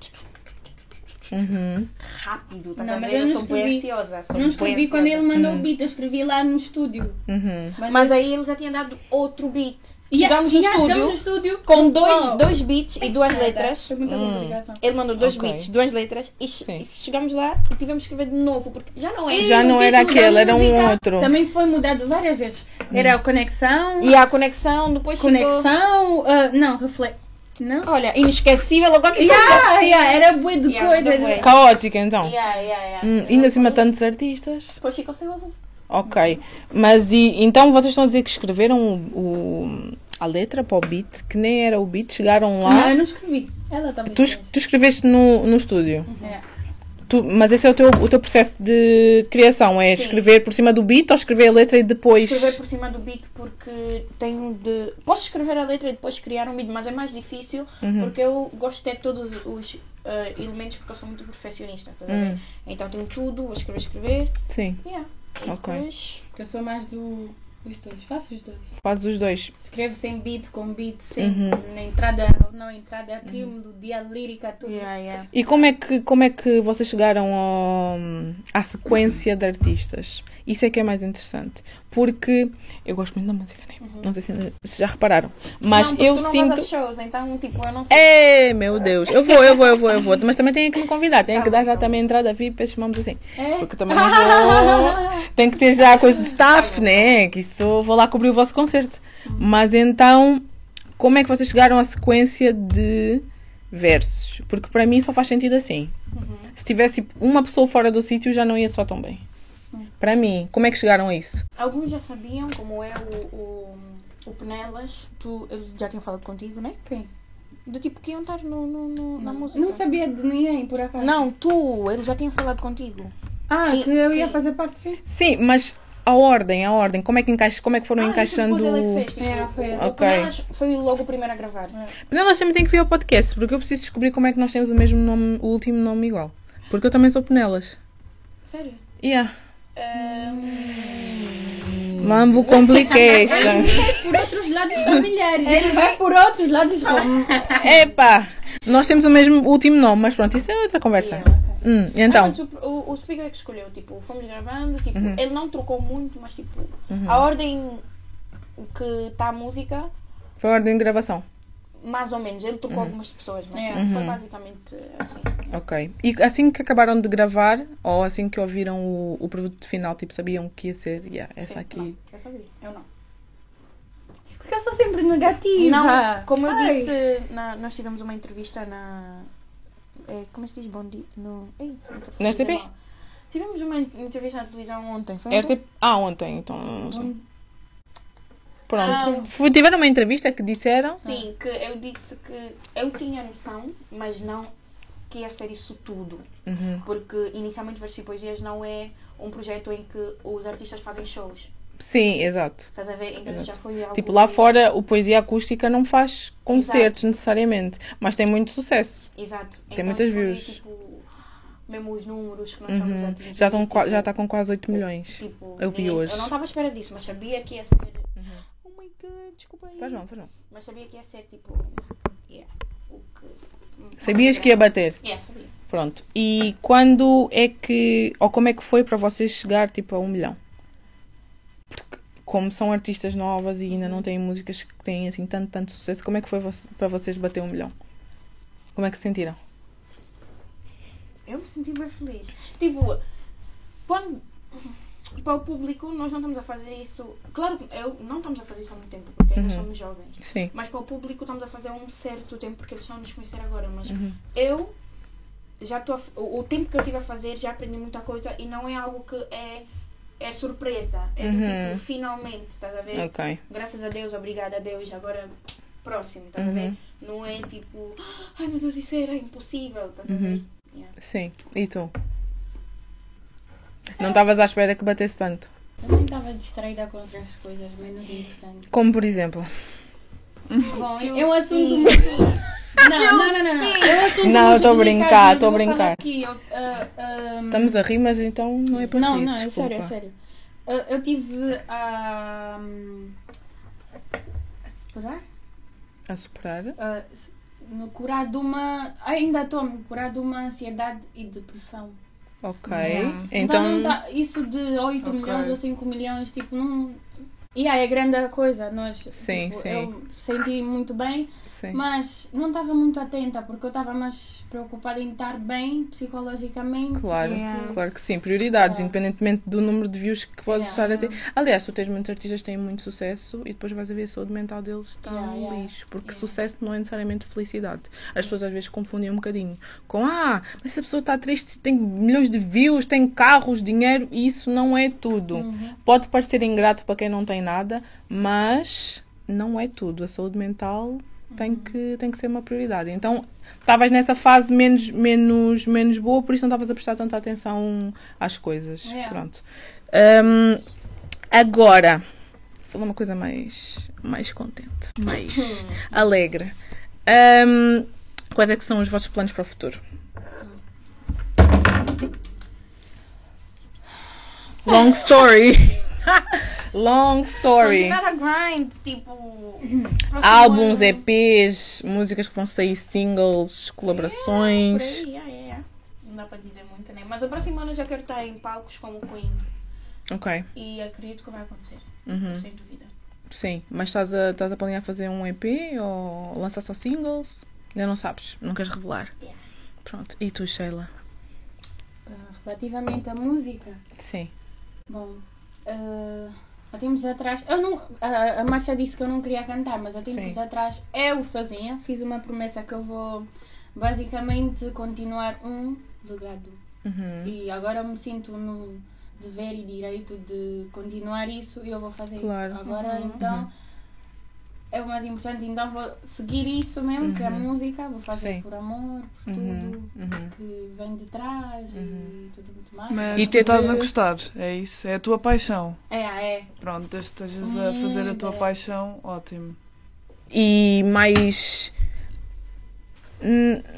Uhum. rápido, estás Não, a mas ver? eu Eu não sou bem escrevi- ansiosa. Sou Não escrevi quando ele mandou o beat, eu escrevi lá no estúdio. Uhum. Mas aí ele já tinha dado outro beat. Yeah, Chegamos no yeah, estúdio no estúdio com dois, Oh. dois beats e duas Nada, letras. Foi muita Hum. Ele mandou dois Ok. beats, duas letras e, e chegamos lá e tivemos que escrever de novo, porque já não é. E Já não era título da aquele, era um outro. Também foi mudado várias vezes. Era a conexão, E a conexão depois conexão, ah, não, reflexão. Não? Olha, inesquecível, agora que coisa Yeah, yeah, era bué de Yeah, coisa. muito bué. Caótica então. Yeah, yeah, yeah. Hum, ainda acima tantos artistas. Depois ficou sem o azul. Ok. Mas e então vocês estão a dizer que escreveram o, o- a letra para o beat, que nem era o beat, chegaram Não, lá. eu não escrevi. Ela também Tu, tu escreveste no, no estúdio. É. Tu- mas esse é o teu, o teu processo de criação, é Sim. escrever por cima do beat ou escrever a letra e depois. Escrever por cima do beat porque tenho de. Posso escrever a letra e depois criar um beat, mas é mais difícil Uhum. porque eu gosto de ter todos os eh, elementos porque eu sou muito perfeccionista. estás a ver? Hum. Então tenho tudo, vou escrever, escrever. Sim, Yeah. E Ok. depois. Eu sou mais do. Os dois, faço os dois. fazes os dois. Escrevo sem beat, com beat, sem Uhum. na entrada ou não entrada, crio melodia lírica, tudo. Yeah, yeah. E como é que, como é que vocês chegaram ao- à sequência de artistas? Isso é que é mais interessante. Porque eu gosto muito da música, né? Não sei se, se já repararam. Mas Uhum. Não, eu tu não sinto. Shows, então, tipo, eu não sei. É, meu Deus. Eu vou, eu vou, eu vou, eu vou. Mas também tenho que me convidar. Tenho que dar já também entrada VIP para esses mamos assim. É? Porque também não vou. [LAUGHS] Tem que ter já a coisa de staff, né? Que isso vou lá cobrir o vosso concerto. Mas então, como é que vocês chegaram à sequência de versos? Porque para mim só faz sentido assim. Se tivesse uma pessoa fora do sítio já não ia só tão bem. Para mim, como é que chegaram a isso? Alguns já sabiam, como é o, o, o Penelas. Tu, eles já tinham falado contigo, né? Quem? Do tipo que iam estar no, no, no- na música. Não sabia de ninguém, por acaso. Não, tu, eles já tinham falado contigo. Ah, E- que eu ia sim. fazer parte sim. Sim, mas a ordem, a ordem, como é que, encaixa, como é que foram Ah, encaixando. depois ele é fez, tipo, É, foi. o, Ok. o Penelas foi logo o primeiro a gravar. Penelas também tem que vir ao podcast, porque eu preciso descobrir como é que nós temos o mesmo nome, o último nome igual. Porque eu também sou Penelas. Sério? Yeah. Mambo complication. Por outros lados familiares. Ele vai por outros lados. Epá, nós temos o mesmo último nome, mas pronto, isso é outra conversa. yeah, ok. Hum, então, o, o, o speaker é que escolheu, tipo, fomos gravando, tipo, Uhum. ele não trocou muito, mas tipo, a ordem que está a música, foi a ordem de gravação. Mais ou menos, ele Uhum. trocou algumas pessoas, mas É. tipo, foi basicamente assim. Ok. E assim que acabaram de gravar, ou assim que ouviram o, o produto final, tipo, sabiam que ia ser, yeah, essa Sim, aqui. não, eu sabia, eu não. Porque eu sou sempre negativa. Não, como eu Ai. disse, na- nós tivemos uma entrevista na. é, como se diz? Bom dia. No, ei, Na RTP? Tivemos uma entrevista na televisão ontem. Foi ontem? RTP Ah, ontem, então não sei. Ah. Pronto. Fui- Tiveram uma entrevista que disseram. Sim, que eu disse que eu tinha noção, mas não que ia ser isso tudo. Uhum. Porque inicialmente Versos e Poesias não é um projeto em que os artistas fazem shows. Sim, exato. Estás a ver? Então Exato. já foi algo. Tipo, lá fora o Poesia Acústica não faz concertos necessariamente, mas tem muito sucesso. Exato. Tem muitas isso foi, views. Tipo, mesmo os números que nós estamos a Uhum. atingir. Já tipo, já está com quase 8 milhões. Tipo, Eu vi ninguém- hoje. Eu não estava à espera disso, mas sabia que ia ser. God, desculpa aí. Faz mal, faz mal. Mas sabia que ia ser tipo. Yeah. O que. Sabias que ia bater? Yeah, sabia. Pronto. E quando é que, ou como é que foi para vocês chegar tipo a um milhão? Porque como são artistas novas e ainda não têm músicas que têm assim tanto, tanto sucesso, como é que foi para vocês bater um milhão? Como é que se sentiram? Eu me senti bem feliz. Tipo, quando. Para o público, nós não estamos a fazer isso. Claro que eu não estamos a fazer isso há muito tempo, porque ainda Uhum. somos jovens. Sim. Mas para o público, estamos a fazer um certo tempo, porque eles estão a nos conhecer agora. Mas Uhum. eu já estou. O tempo que eu tive a fazer, já aprendi muita coisa e não é algo que é. É surpresa. É Uhum. tipo, finalmente, estás a ver? Ok. Graças a Deus, obrigada a Deus, agora próximo, estás a ver? Uhum. Não é tipo, ai meu Deus, isso era impossível, estás a ver? Uhum. Yeah. Sim. E tu? Não estavas à espera que batesse tanto? Também estava distraída com outras coisas menos importantes. Como por exemplo? Bom, é um assunto muito. Não, não, não, não, não. É um assunto Não, estou a brincar, estou a brincar. Aqui, eu, ah, ah, Estamos a rir, mas então não é para Não, rir, não, é desculpa. sério, é sério. Eu, eu tive a. a superar? A superar? a me curar de uma. Ainda estou a me curar de uma ansiedade e depressão. Ok. Yeah. Então, Então, tá- isso de 8 Ok. milhões a 5 milhões, tipo, não. E aí é grande a coisa. Nós, Sim, tipo, sim. Eu senti muito bem, sim. mas não estava muito atenta, porque eu estava mais preocupada em estar bem psicologicamente. Claro, Yeah. claro que sim. Prioridades, Yeah. independentemente do número de views que podes Yeah. estar a ter. Aliás, tu tens muitos artistas que têm muito sucesso e depois vais a ver a saúde mental deles está um lixo. Porque sucesso não é necessariamente felicidade. As pessoas às vezes confundem um bocadinho com ah, mas se a pessoa está triste, tem milhões de views, tem carros, dinheiro, e isso não é tudo. Uhum. Pode parecer ingrato para quem não tem nada, mas não é tudo. A saúde mental tem que, tem que ser uma prioridade. Então, estavas nessa fase menos, menos, menos boa, por isso não estavas a prestar tanta atenção às coisas. Yeah. Pronto. Hum, agora, vou falar uma coisa mais, mais contente, mais [LAUGHS] alegre. Hum, quais é que são os vossos planos para o futuro? Long story. [LAUGHS] Long story. Continuar a grind, tipo. Álbuns, ano. EPs, músicas que vão sair, singles, Por colaborações. aí, yeah, yeah, yeah. Não dá para dizer muito, né? Mas o próximo ano eu já quero estar em palcos como Queen. Ok. E acredito que vai acontecer. Uhum. Sem dúvida. Sim. Mas estás a, estás a planear fazer um EP ou lançar só singles? Ainda não sabes. Não queres revelar. Yeah. Pronto. E tu, Sheila? Ah, relativamente à música, Sim. bom, ah, há tempos atrás, eu não, a, a Márcia disse que eu não queria cantar, mas há tempos Sim. atrás eu sozinha fiz uma promessa que eu vou basicamente continuar um legado. Uhum. E agora eu me sinto no dever e direito de continuar isso e eu vou fazer Claro. isso. Agora Uhum. então é o mais importante, então vou seguir isso mesmo, que é a Uhum. música, vou fazer Sim. por amor, por Uhum. tudo Uhum. que vem de trás e tudo muito mais. Mas E tu estás de- a gostar, é isso? É a tua paixão. É, é. Pronto, desde que estejas a fazer a tua é. paixão, ótimo. E mais.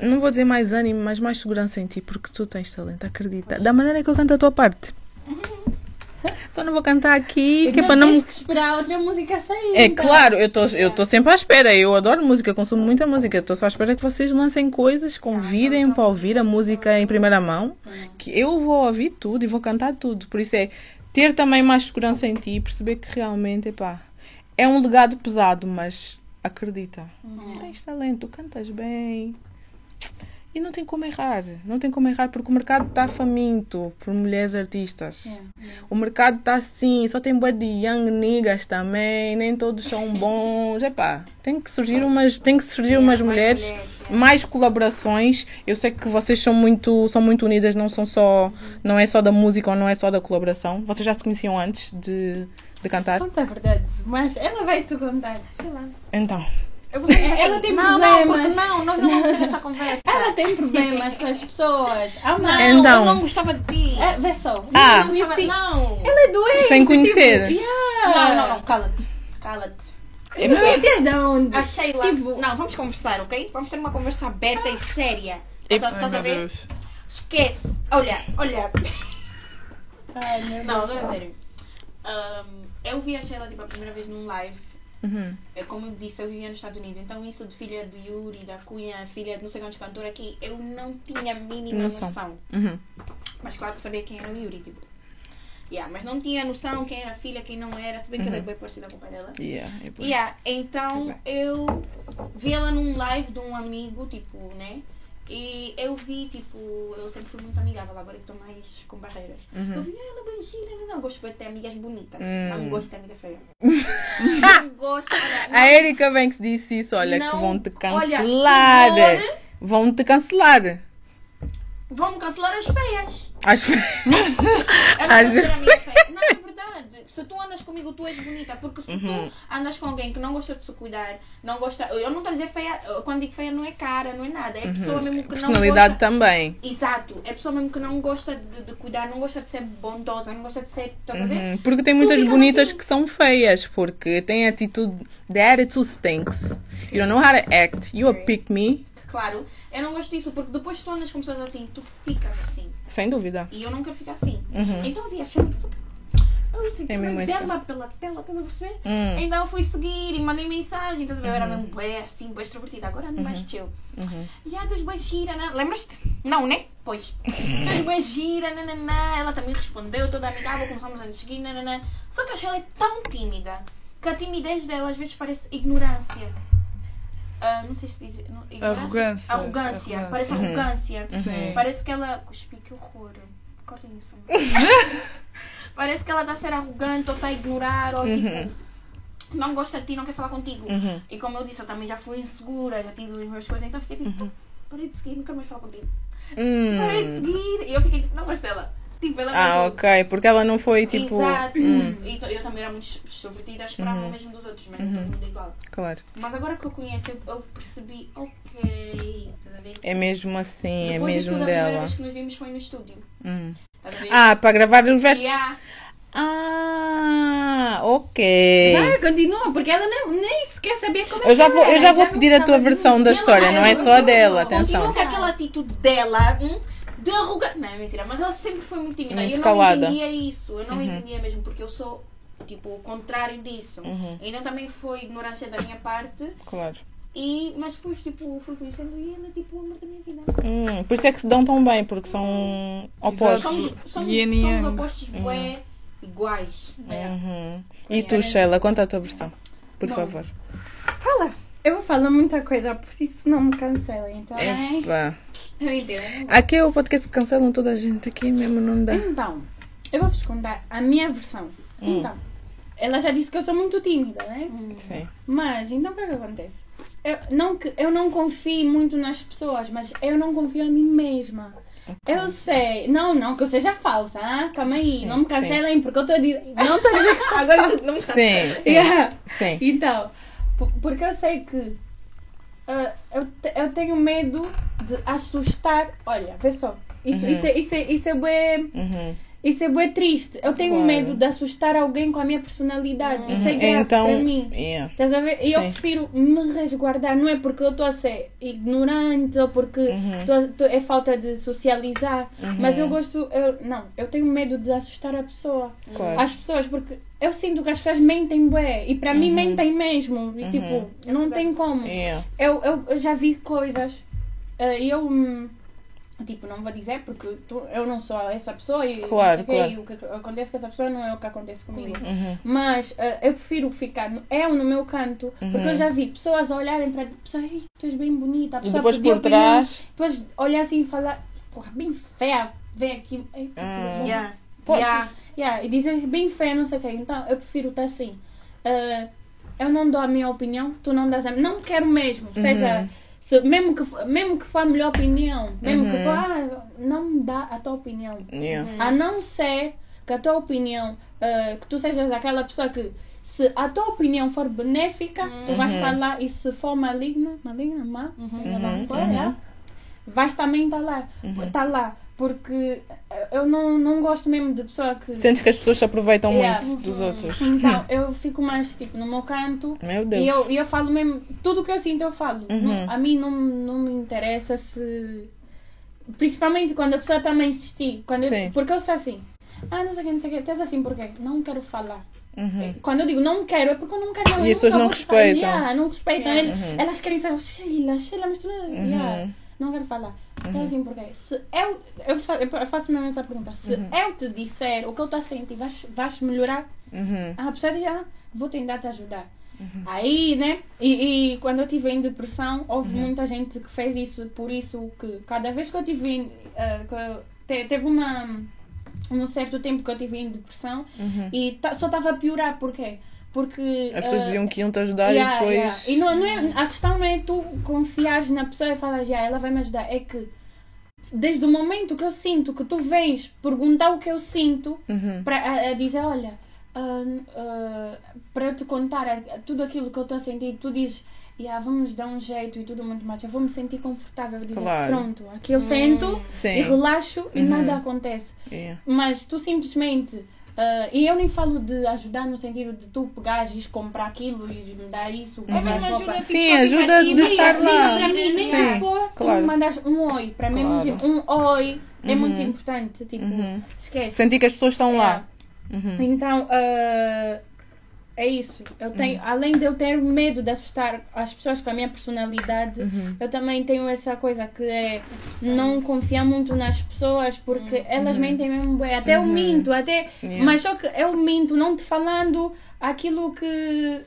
Não vou dizer mais ânimo, mas mais segurança em ti, porque tu tens talento, acredita. Da maneira que eu canto a tua parte. [LAUGHS] Só não vou cantar aqui, que é Então para não que esperar outra música sair. É então. claro, eu estou eu tô sempre à espera. Eu adoro música, consumo muita música. Estou só à espera que vocês lancem coisas, convidem para ouvir a música em primeira mão. Que eu vou ouvir tudo e vou cantar tudo. Por isso é ter também mais segurança em ti e perceber que realmente, epá, é um legado pesado, mas acredita. Tens talento, cantas bem. E não tem como errar. Não tem como errar porque o mercado está faminto por mulheres artistas. É. O mercado está assim, só tem bué de young niggas também, nem todos são bons. Epá, tem que surgir umas, tem que surgir umas mulheres, mulheres, é. mais colaborações. Eu sei que vocês são muito, são muito unidas, não são só, não é só da música ou não é só da colaboração. Vocês já se conheciam antes de, de cantar? Conta a verdade, mas ela vai te contar. Sei lá. Então, Eu vou dizer, Ela tem não, não, porque problemas. não, nós não vamos ter essa conversa. Ela tem problemas com as pessoas. Ah, Não. Então. eu não gostava de ti. É, vê só. Ah. Eu não gostava, não. Ela é doente. sem conhecer. Tipo, yeah. Não, não, não, cala-te. Cala-te. É Não conheces de onde? A Sheila. Tipo- Não, vamos conversar, ok? Vamos ter uma conversa aberta e séria. Estás a- ver? Deus. Esquece. Olha, olha. Ai, meu Não, agora é sério. Ahm, eu vi a Sheila tipo, a primeira vez num live. Uhum. É, Como eu disse, eu vivia nos Estados Unidos. Então, isso de filha de Yuri, da Cunha, filha de não sei quantos cantores aqui, eu não tinha a mínima Noção. noção. Uhum. Mas claro que sabia quem era o Yuri, tipo. Yeah, mas não tinha noção quem era a filha, quem não era. Se bem que ela é bem parecida com o pai dela. Yeah, é Yeah, então eu vi ela num live de um amigo, tipo, né? E eu vi, tipo, eu sempre fui muito amigável, agora eu estou mais com barreiras. Eu vi "Ah, ela bem gira, não, não, gosto de ter amigas bonitas, não gosto de ter amiga feia. [LAUGHS] não gosto, olha, A Erika Banks disse isso, olha, que Não, vão te olha, cancelar. agora- Vão te cancelar. vão cancelar as feias. Acho [LAUGHS] não As-. Não, é verdade. Se tu andas comigo, tu és bonita. Porque se Uhum. tu andas com alguém que não gosta de se cuidar, não gosta. Eu não estou a dizer feia, quando digo feia não é cara, não é nada. É pessoa mesmo que não Uhum. personalidade gosta. também. Exato, é pessoa mesmo que não gosta de, de cuidar, não gosta de ser bondosa, não gosta de ser. Uhum, Porque tem muitas bonitas assim- que são feias, porque têm atitude. The attitude stinks. You don't know how to act. You a pick me. Claro, eu não gosto disso, porque depois que tu andas com pessoas assim, tu ficas assim. Sem dúvida. E eu não quero ficar assim. Uhum. Então eu vi a Sheila super. Eu senti É mesmo uma pela tela, estás a perceber? Hum. Então eu fui seguir e mandei mensagem, estás a ver? Eu era mesmo bem assim, bem extrovertida. Agora ando mais chill. Uhum. E a dos gira, né? lembras-te? Não, né? Pois. [LAUGHS] dos bem gira, nananã. Ela também respondeu, toda amigável, começamos a nos seguir, nananã. Só que a Sheila é tão tímida que a timidez dela às vezes parece ignorância. Ah, não sei se diz. Não? Arrogância. Arrogância. Arrogância. Parece Uhum. arrogância. Sim. Parece que ela. Cuspi, que horror. Cortem isso. [LAUGHS] Parece que ela está a ser arrogante ou está a ignorar ou tipo. Não gosta de ti, não quer falar contigo. Uhum. E como eu disse, eu também já fui insegura, já tive as minhas coisas, então fiquei tipo, parei de seguir, não quero mais falar contigo. Parei de Hum. seguir. E eu fiquei tipo, não gosto dela. Tipo, ela Ah, ok. Porque ela não foi tipo. Exato. Hum, eu também era muito extrovertida, esperava Uhum. o mesmo dos outros, mas não todo mundo é igual. claro. Mas agora que eu conheço, eu, eu percebi, ok? É mesmo assim, é Depois disso mesmo tudo, a primeira dela. vez que nos vimos foi no estúdio. Hum. Ah, para gravar os versos. Yeah. Ah, ok. Vai, continua, porque ela nem, nem sequer sabia como é Eu já vou, eu já vou não pedir a tua versão da história, não é só a dela, atenção. Continua com aquela atitude dela hum, de arrogante. Não, é mentira, mas ela sempre foi muito tímida. Muito eu não calada. entendia isso. Eu não Uhum. entendia mesmo, porque eu sou, tipo, o contrário disso. Uhum. Então também foi ignorância da minha parte. Claro. E, mas depois, tipo, fui conhecendo e ela, tipo, o amor da minha vida. Hum, por isso é que se dão tão bem, porque são opostos. Somos, somos, somos yang. opostos bué iguais. Uhum. E tu, Sheila, conta a tua versão, por Bom. favor. Fala. Eu vou falar muita coisa, por isso não me cancelem, bem? Epá. Aqui é o podcast que cancelam toda a gente, aqui mesmo não dá. Então, eu vou-vos contar a minha versão. Então, ela já disse que eu sou muito tímida, né? Sim. Mas, então o que é que acontece? Eu não, que- eu não confio muito nas pessoas, mas eu não confio em mim mesma. Eu sei, não, não, que eu seja falsa, ah? calma aí, Sim, não me [LAUGHS] [LAUGHS] sim. cancelem porque eu estou a dizer, não estou a dizer que está agora, não me Sim, sim. Yeah. Sim. Então, por- porque eu sei que ah, eu, te- eu tenho medo de assustar. Olha, vê só. Isso, isso, é, isso, é, isso, é bué, Uhum. isso é bué triste. Eu tenho Claro. medo de assustar alguém com a minha personalidade. Isso é grave Então, para mim. yeah. Estás a ver? E eu prefiro me resguardar. Não é porque eu estou a ser ignorante ou porque Uhum. tô tô- é falta de socializar. Mas eu gosto. Eu, não, eu tenho medo de assustar a pessoa. Claro. As pessoas, porque eu sinto que as pessoas mentem bué. E para Uhum. mim mentem mesmo. E tipo, não tem como. Yeah. Eu, eu, eu já vi coisas eh, e eu. hum, Tipo, não vou dizer porque tu- eu não sou essa pessoa e, Claro, sei o quê, claro. e o que acontece com essa pessoa não é o que acontece comigo. Uhum. Mas eh, eu prefiro ficar no- eu no meu canto, porque eu já vi pessoas a olharem para pessoas, "Ei, tu és bem bonita, a E pessoa depois pedir por opinião, trás. depois olhar assim e falar, porra, bem feia, vem aqui, ei, és Yeah. Podes. Yeah. Yeah, e dizer bem feia, não sei o quê. Então eu prefiro estar assim. Eh, eu não dou a minha opinião, tu não dás a minha. Não quero mesmo. Seja, se, mesmo, que, for- mesmo que for a melhor opinião, mesmo que for, ah, não dá a tua opinião. Yeah. A não ser que a tua opinião, eh, que tu sejas aquela pessoa que, se a tua opinião for benéfica, tu vais estar lá e se for maligna, maligna, má, sei lá qual é, yeah, vais também estar lá. Estar lá. Porque eu não, não gosto mesmo de pessoa que. Sentes que as pessoas se aproveitam Yeah. muito dos outros. Então, eu fico mais tipo no meu canto Meu Deus. e eu, e eu falo mesmo, tudo o que eu sinto eu falo. Uhum. Não- a mim não, não me interessa se. Principalmente quando a pessoa está a insistir. Quando eu- Sim. porque eu sou assim. Ah, não sei o que, não sei o que. Estás assim porque não quero falar. Uhum. Quando eu digo não quero, é porque eu não quero. Não, E as pessoas não respeitam. Yeah, não respeitam. Ele- Uhum. Elas querem saber, Sheila, Sheila, mas tu não. Yeah, não quero falar. É assim porque se eu, eu, fa- eu faço mesmo essa pergunta. Se eu te disser o que eu estou a sentir, vais, vais melhorar? Uhum. A pessoa diz, ah, vou tentar te ajudar. Aí, né? E, e quando eu estive em depressão, houve muita gente que fez isso, por isso que cada vez que eu tive em, eh, que eu- te- teve uma um certo tempo que eu tive em depressão e ta- só estava a piorar, porquê? Porque As pessoas eh, diziam que iam te ajudar Yeah, e depois. yeah. E não, não é, a questão não é tu confiares na pessoa e falar, já, ela vai me ajudar. É que desde o momento que eu sinto que tu vens perguntar o que eu sinto, Uhum. para a, a dizer, olha, ah, ah, para eu te contar tudo aquilo que eu estou a sentir, tu dizes, yeah, vamos dar um jeito e tudo muito mais. Eu vou me sentir confortável. Dizer, Claro. pronto, aqui eu sento e Sim. relaxo e Uhum. nada acontece. Yeah. Mas tu simplesmente. Ah, e eu nem falo de ajudar no sentido de tu pegares e comprar aquilo e me dar isso. É mesmo ajuda Sim, tipo, ajuda tipo, de estar lá. Nem Sim, for, tu claro. me mandas um oi. Para mim, Claro. é muito- um oi é muito importante. Tipo, Uhum. esquece. Sentir que as pessoas estão lá. É. Então, ah, é isso. Eu tenho, Uhum. Além de eu ter medo de assustar as pessoas com a minha personalidade, Uhum. eu também tenho essa coisa que é não confiar muito nas pessoas porque elas mentem mesmo bem. Até eu minto, até. Uhum. Yeah. Mas só que eu minto, não te falando aquilo que.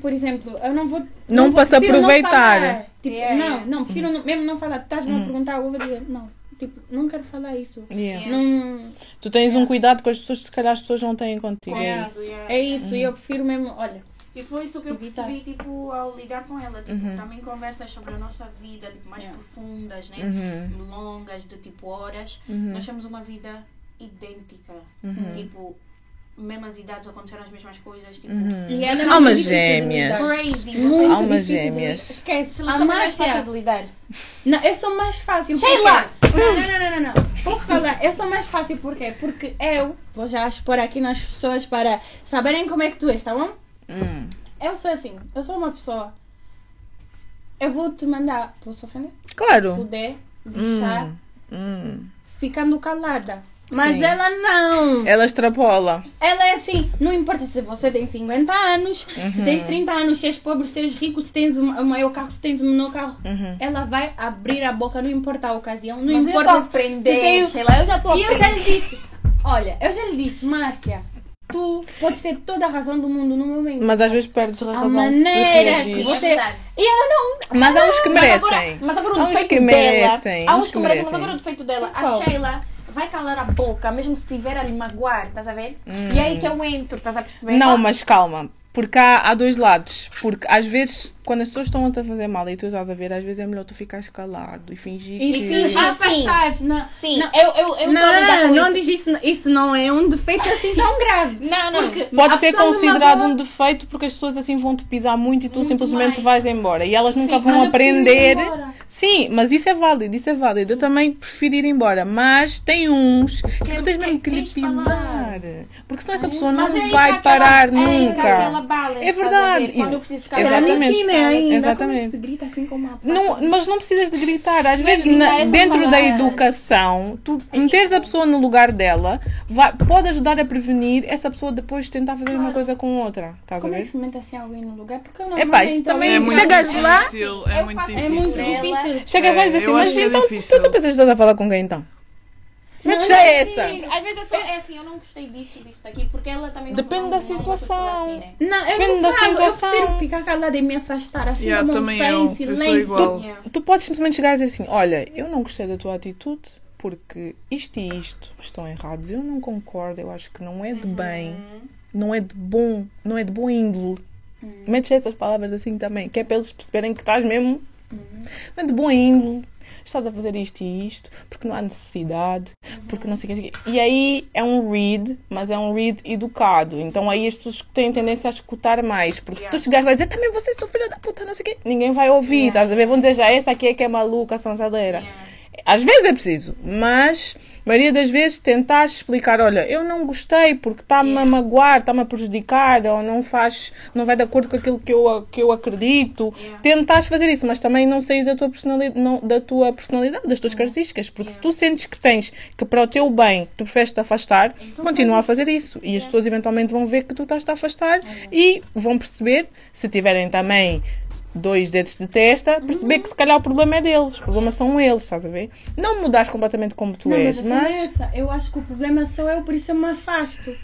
Por exemplo, eu não vou. Não vou- para se prefiro não aproveitar. falar. Tipo, Yeah, não, não, prefiro não- mesmo não falar. Estás-me a perguntar, eu vou dizer, não. Tipo, não quero falar isso. Yeah. Não, Tu tens um cuidado com as pessoas que se calhar as pessoas não têm contigo. É Cuidado, isso. yeah. é isso, e eu prefiro mesmo, olha. E foi isso que eu Evitar. percebi, tipo, ao ligar com ela. Tipo, Uhum. também conversas sobre a nossa vida, tipo, mais Yeah. profundas, né? Uhum. Longas, de tipo horas. Uhum. Nós temos uma vida idêntica. Uhum. Tipo, mesmas idades aconteceram as mesmas coisas. Tipo, Uhum. E ela é Almas muito difícil de gêmeas. crazy. Muito Almas gêmeas. Esquece. ela é mais fácil de lidar. Não, eu sou mais fácil. Sheila! porque- Não, não, não, não, não. Posso falar? Eu sou mais fácil por quê? Porque eu, vou já expor aqui nas pessoas para saberem como é que tu és, tá bom? Hum. Eu sou assim. Eu sou uma pessoa. Eu vou te mandar. Posso ofender? Claro. Poder, deixar, Hum. ficando calada. Mas Sim. ela não. Ela extrapola. Ela é assim, não importa se você tem 50 anos, se tens 30 anos, se és pobre, se és rico, se tens um, um maior carro, se tens um menor carro. Uhum. Ela vai abrir a boca, não importa a ocasião, não Mas eu importa a se- aprender, se tem- Sheila, eu já a E eu já lhe disse, olha, eu já lhe disse, Márcia, tu podes ter toda a razão do mundo no momento. Mas às vezes perdes a razão maneira se que você- é. E ela não. Mas há uns que Mas merecem. agora, mas agora o Há uns defeito que dela. merecem, Há uns que merecem, mas agora o defeito dela. A Sheila vai calar a boca, mesmo se estiver a lhe magoar, estás a ver? E é aí que eu entro, estás a perceber? Hum. Não, mas calma. Porque há, há dois lados. Porque às vezes, quando as pessoas estão a te fazer mal e tu estás a ver, às vezes é melhor tu ficares calado e fingir E que... fingir Ah, afastares. Não, Sim, não, eu, eu, eu não, não, não isso. diz isso. Isso não é um defeito assim tão [LAUGHS] grave. Não, não. Porque Pode ser considerado magoa- um defeito porque as pessoas assim vão te pisar muito e tu Muito simplesmente mais. vais embora. E elas nunca Sim, vão aprender. Sim, mas isso é válido, isso é válido. Eu também prefiro ir embora. Mas tem uns que tu tens mesmo que lhe tens de falar. pisar. Porque senão essa pessoa não é vai que parar é que nunca. É verdade. ver? Quando eu preciso ficar Exatamente. Ensina ainda. Exatamente. Como é que se grita assim como uma Não, mas não precisas de gritar. Às vezes, gritar, na- é dentro da educação, tu meteres a pessoa no lugar dela vai, pode ajudar a prevenir essa pessoa depois tentar fazer uma coisa com outra. Estás a Como é que ver? se mete assim alguém no lugar? Porque eu Epá, isso também É muito chegas lá, difícil, é eu muito faço- É difícil. muito difícil. chegas lá e É, dizes assim, mas é então tu, difícil. tu pensas que estás a falar com quem então? Não, já não é essa. Às vezes é, só, é assim, eu não gostei disso, disso daqui, porque ela também não Depende não, da não situação. Assim, né? Não, eu Depende não da falo. Eu situação. prefiro ficar calada e me afastar assim Yeah, eu. Eu sou silêncio. igual. Yeah. Tu podes simplesmente chegar e dizer assim, olha, eu não gostei da tua atitude porque isto e isto estão errados. Eu não concordo, eu acho que não é de bem, não é de bom, não é de boa índole. Metes essas palavras assim também, que é para eles perceberem que estás mesmo. Não é de boa índole. Estás a fazer isto e isto, porque não há necessidade, porque não sei o que. E aí é um read, mas é um read educado. Então aí as pessoas têm tendência a escutar mais. Porque se tu chegares lá e dizer também vocês são filha da puta, não sei o quê, ninguém vai ouvir, Yeah. estás a ver? Vão dizer já essa aqui é que é maluca, sansadeira. Yeah. Às vezes é preciso, mas a maioria das vezes tentar explicar, olha, eu não gostei porque está-me a magoar, está-me a prejudicar, ou não faz, não vai de acordo com aquilo que eu, que eu acredito. Yeah. Tentares fazer isso, mas também não saís da tua personalidade, não, da tua personalidade, das tuas características, porque se tu sentes que tens que para o teu bem tu preferes te afastar, continua a fazer isso. E as pessoas eventualmente vão ver que tu estás a afastar e vão perceber, se tiverem também dois dedos de testa, perceber que se calhar o problema é deles, os problemas são eles, estás a ver? Não mudares completamente como tu Não, és, mas, mas. assim é essa. Eu acho que o problema sou eu, por isso eu me afasto.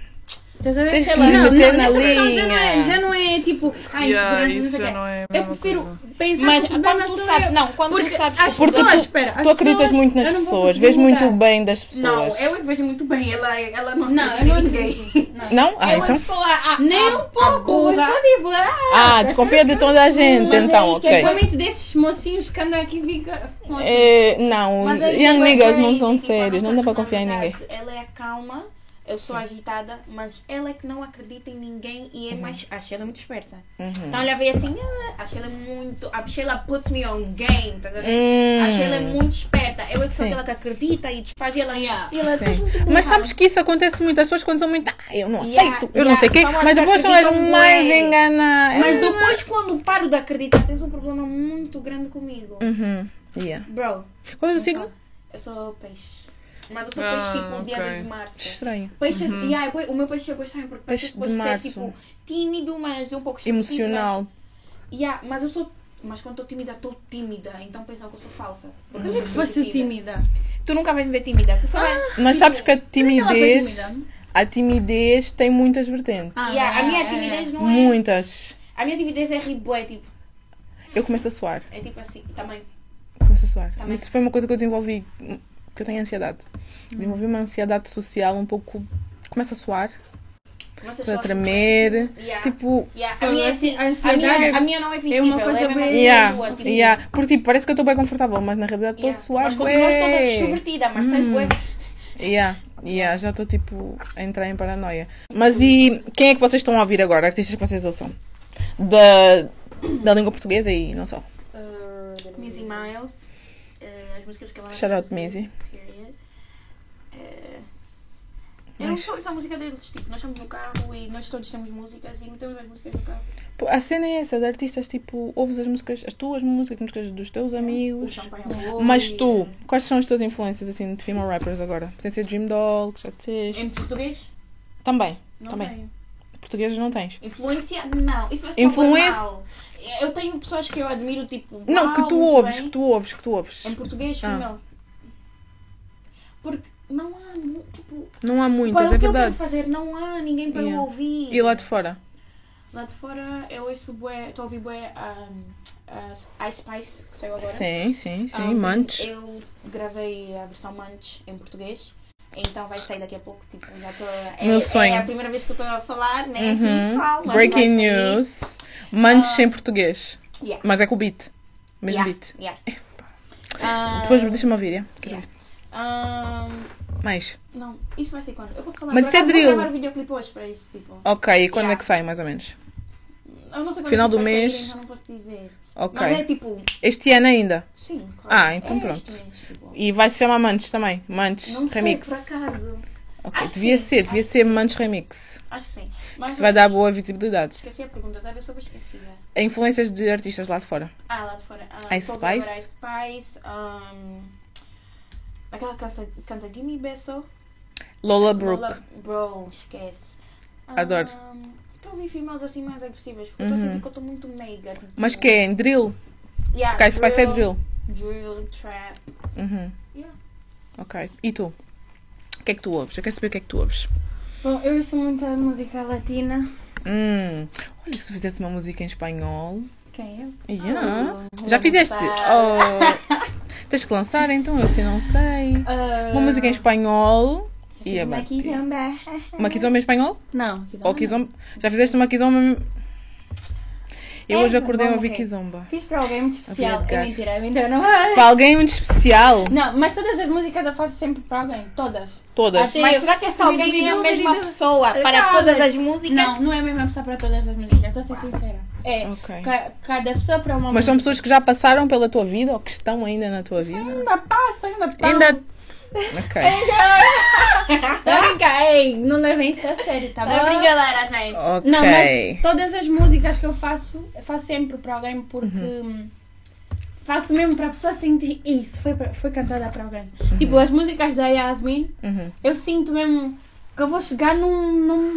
Estás a ver? Tens que não, não, na questão já não, é, já não é tipo, ai, Yeah, isso não sei já o quê. não é Eu prefiro coisa. pensar Mas quando tu sabes- eu. não, quando tu porque sabes as Porque pessoas, tu, espera, as tu acreditas pessoas, muito nas não pessoas, vês muito bem das Não, pessoas. eu é que vejo muito bem. Ela, ela não Não, acredita não em ninguém. Não. [LAUGHS] Não? Ah, eu então. é sou a, a, Nem a- um a pouco, eu sou tipo, ah, Ah, desconfia de toda a gente, então, ok. é realmente desses mocinhos que andam aqui e ficam. É, não, young é niggas não são tipo, sérios, não dá para confiar em ninguém. Ela é calma, eu sou agitada, mas ela é que não acredita em ninguém e Uhum. é mais. A Sheila é muito esperta. Então ela vê assim, ah, a Sheila é muito. A Sheila puts me on game, tá a ver? A Sheila é muito esperta. Eu é que sou Sim. aquela que acredita e desfaz e ela. E ela Sim. "Estás muito Mas burra." sabes que isso acontece muito. As pessoas quando são muito. Ah, eu não Yeah, aceito, eu não yeah, sei o quê. Mas depois são as mais bué. enganadas. Mas depois, quando paro de acreditar, tens um problema muito grande comigo. Uhum. Yeah. Bro, Qual é o signo? eu sou peixe. Mas eu sou Ah, peixe tipo dia ok. de março. Estranho. Peixes, yeah, é bué- o meu peixe é bué estranho porque Peixe pode de ser março. tipo tímido, mas um pouco Emocional. Mas, yeah, mas eu sou. Mas quando estou tímida, estou tímida. Então pensam que eu sou falsa. Porque eu Como é sou foste extrovertida. tímida? Tu nunca vais me ver tímida. Tu só vais. Mas sabes que a é timidez. tímida? A timidez tem muitas vertentes. Ah, Yeah, a minha é, é. timidez não é. Muitas. A minha timidez é ribué, tipo. Eu começo a suar. É tipo assim, também. Começo a suar. Também. Isso foi uma coisa que eu desenvolvi. Que eu tenho ansiedade. Desenvolvi uma ansiedade social um pouco. Começa a suar, Começa a tremer. Yeah. Tipo. Yeah, a, minha, é assim, A a, ansiedade minha, é- a minha não é visível, é uma coisa mesmo bem- assim, Yeah, a tua, tipo, yeah. Porque tipo, parece que eu estou bem confortável, mas na realidade estou a yeah. suar. Mas continuas toda extrovertida, mas estás bué. Yeah. Yeah, já estou tipo a entrar em paranoia. Mas e quem é que vocês estão a ouvir agora? Artistas que vocês ouçam? Da, da língua portuguesa e não só. Missy Miles. Eh, as músicas que ela Shout out Missy. Period. Eh, eu Mais? sou, sou a música deles, tipo, nós estamos no carro e nós todos temos músicas e metemos as músicas no carro. Pô, A cena é essa, de artistas tipo, ouves as músicas, as tuas músicas, músicas dos teus O amigos. olho Mas e, tu, quais são as tuas influências assim de female rappers agora? Sem ser Dream que já eh, tens. Em português? Também, Não também. tenho. Portugueses não tens. Influência? Não. Isso vai ser Influência- mal. Eu tenho pessoas que eu admiro, tipo. Não, que tu ouves, bem. que tu ouves, que tu ouves. Em português, Ah. female. Porque não há, tipo. Não há muitas, para é o que eu verdade. quero fazer, não há ninguém para Yeah. eu ouvir. E lá de fora? Lá de fora eu ouço bué, estou a ouvir bué a Ice Spice, que saiu agora. Sim, sim, sim. Um, Mantes. Eu gravei a versão Manch em português. Então vai sair daqui a pouco, tipo, já estou... É, Meu sonho. é a primeira vez que eu estou a falar, né? Uhum. Breaking news. Mantes Ah. em português. Yeah. Mas é com o beat. Mesmo Yeah, beat. yeah. Ah, Depois deixa-me ouvir, yeah? Quero yeah. Um, Mais. não, isso vai ser quando? Eu posso falar. Mas isso é drill. Gravar videoclipe hoje para isso, tipo. Ok, e quando Yeah. é que sai, mais ou menos? Eu não sei quando Final é do sair, mês. então não posso dizer. Ok. Mas é tipo, Este ano ainda. sim, claro. Ah, então é pronto. este mês, tipo. E vai se chamar Mantes também. Mantes Não sei, Remix. por acaso. Ok, Acho devia sim, ser, devia acho ser Mantes Remix. Acho que sim. Mas Isso vai dar boa visibilidade. Esqueci a pergunta, talvez eu esquecida. Influências de artistas lá de fora. Ah, lá de fora. Ah, Ice a Spice? Ice Spice. Um, aquela que canta, canta Gimme Beso. Lola Brooke. Lola- Bro, esquece. Adoro. Um, a ouvir filmes assim mais agressivas. Porque eu estou a sentir que eu estou muito meiga. Tipo, Mas que é em drill? Yeah, Porque Ice Spice é drill. Drill, trap. Uhum. Yeah. Ok. E tu? O que é que tu ouves? Eu quero saber o que é que tu ouves. Bom, eu ouço muita música latina. Hum. Olha que se fizesse uma música em espanhol. Quem eu? Yeah. Oh, Já fizeste? Oh. Tens que lançar então, eu assim não sei. Ah, [LAUGHS] Uma música em espanhol. E a fiz uma kizomba. Uma kizomba em espanhol? Não, kizomba. Ou kizomba? Já fizeste uma kizomba? Eu É, hoje acordei a ouvir ver. kizomba. Fiz para alguém muito especial. É mentira, é mentira, não é? Para alguém muito especial. Não, mas todas as músicas eu faço sempre para alguém. Todas. Todas. Até- Mas será que essa alguém é a mesma pessoa para Todas. todas as músicas? Não, não é a mesma pessoa para todas as músicas. Estou a ser sincera. É. Ok. ca- cada pessoa para uma Mas são música. pessoas que já passaram pela tua vida ou que estão ainda na tua vida? Ainda passa, ainda passa. Ainda. Ok. Tá brincar, ei, não levem isso a sério, tá É bom? brincadeira, gente. Ok. Não, mas todas as músicas que eu faço, eu faço sempre para alguém porque Uhum. hum, faço mesmo para a pessoa sentir isso, foi, pra- foi cantada para alguém. Uhum. Tipo, as músicas da Yasmin, Uhum. eu sinto mesmo que eu vou chegar num, num,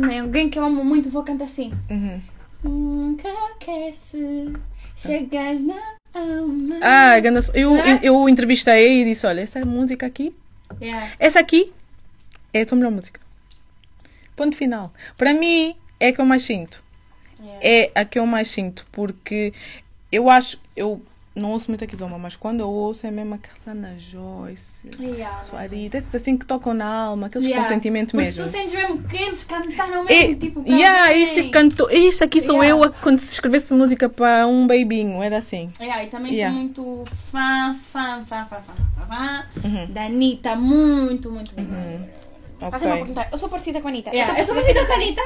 num- em alguém que eu amo muito, vou cantar assim. Uhum. Nunca quer se chegar na alma. Ah, eu, é? eu entrevistei e disse: Olha, essa música aqui, Yeah. essa aqui é a tua melhor música. Ponto final. Para mim, é a que eu mais sinto. É a que eu mais sinto, porque eu acho, eu não ouço muito a Kizomba, mas quando eu ouço é mesmo aquela Ana Joyce, Yeah. Suarita, esses assim que tocam na alma, aqueles Yeah. com sentimento Porque mesmo. tu sentes mesmo que eles cantaram É, mesmo, tipo, para yeah, isto, tipo, canto, isto aqui sou Yeah. eu quando se escrevesse música para um babinho, era assim. Yeah, e também Yeah. sou muito fã, fã, fã, fã, fã, fã, fã Uhum. da Anitta, muito, muito, muito. Faz uma Ok. pergunta. Eu sou parecida com a Anitta. Yeah, tô eu sou parecida com a Anitta.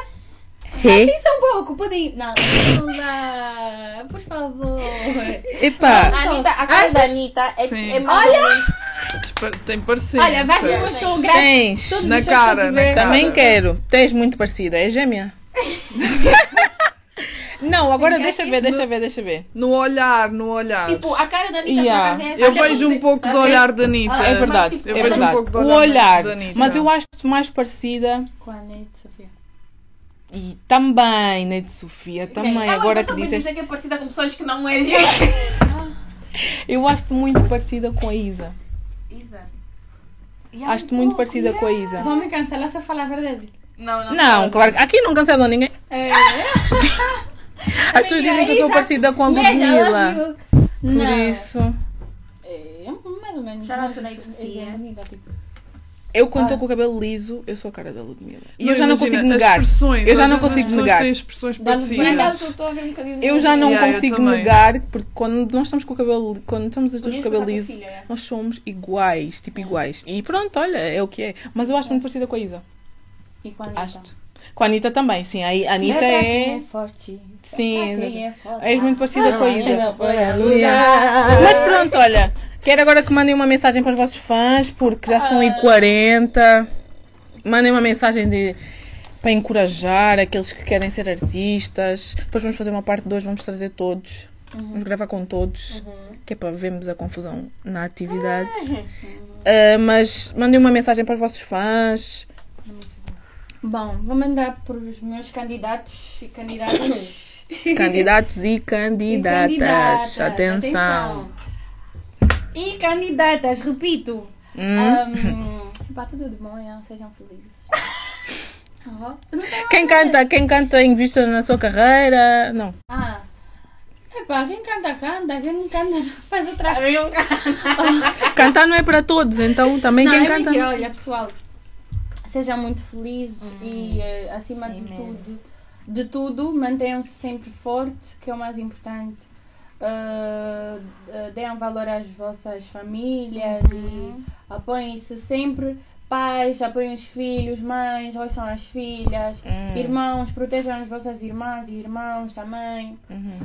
Isso um pouco, podem. Não, não dá. Por favor. Epá, A Anitta, a cara da Anitta é, Sim. é mais menos. Tem parecença. Olha, vais ver o show grátis. tens. Todos Na cara, na cara. Também quero. Tens muito parecida. É gêmea? [LAUGHS] Não, agora deixa ver, deixa ver, deixa ver. No olhar, no olhar. Tipo, a cara da Anitta Yeah. por acaso é essa. eu Aquela vejo um pouco do olhar da Anitta. É mas, verdade, é eu vejo um pouco do O olhar olhar. da Anitta. Mas eu acho mais parecida. Com a Anitta, Sofia. E também, né, de Sofia, também. Ela Agora gosta que dizes. dizer que é parecida com pessoas que não é gente. [LAUGHS] Eu acho-te muito parecida com a Isa. Isa. Acho-te muito parecida com a Isa. Vão me cancelar se eu falar a verdade. Não, não. Não, claro que aqui não cancelam ninguém. É. [LAUGHS] As pessoas dizem que eu sou Isa. parecida com a Ludmilla. Por Não. isso. É, mais ou menos. Shout out to é Sofia. bonita, tipo. Eu, quando Ah. estou com o cabelo liso, eu sou a cara da Ludmilla. E Não, eu já não imagina, consigo negar. expressões, Eu já não consigo negar. têm expressões parecidas. eu já não Yeah, consigo negar, porque quando nós estamos com o cabelo, quando estamos as duas com o cabelo liso, filha, é? nós somos iguais, tipo iguais. E pronto, olha, é o que é. Mas eu acho muito parecida com a Isa. E com a Anitta? Acho. Com a Anitta também, sim. A a Anitta é. é forte. Sim, É quem é forte. És muito parecida com a Isa. Não foi a Yeah. Mas pronto, olha. Quero agora que mandem uma mensagem para os vossos fãs, porque já são e 40. Mandem uma mensagem de para encorajar aqueles que querem ser artistas. Depois vamos fazer uma parte 2, vamos trazer todos. Vamos gravar com todos. Que é para vermos a confusão na atividade. Ah, mas mandem uma mensagem para os vossos fãs. Bom, vou mandar para os meus candidatos e candidatas. Candidatos e E candidatas. candidatas, Atenção. E candidatas, repito. Hum. Um, pá, tudo de bom, sejam felizes. [LAUGHS] Oh, Quem canta, quem canta invista na sua carreira. Não. Ah. Epá, quem canta, canta. Quem não canta, faz outra [LAUGHS] coisa. Cantar não é para todos, então também Não, quem é canta. mentira. Olha, pessoal, sejam muito felizes e, eh, acima de tudo, de tudo, mantenham-se sempre fortes, que é o mais importante. Uh, uh, deem valor às vossas famílias e apoiem-se sempre. Pais, apoiem os filhos, mães, ouçam as filhas, irmãos, protejam as vossas irmãs e irmãos também,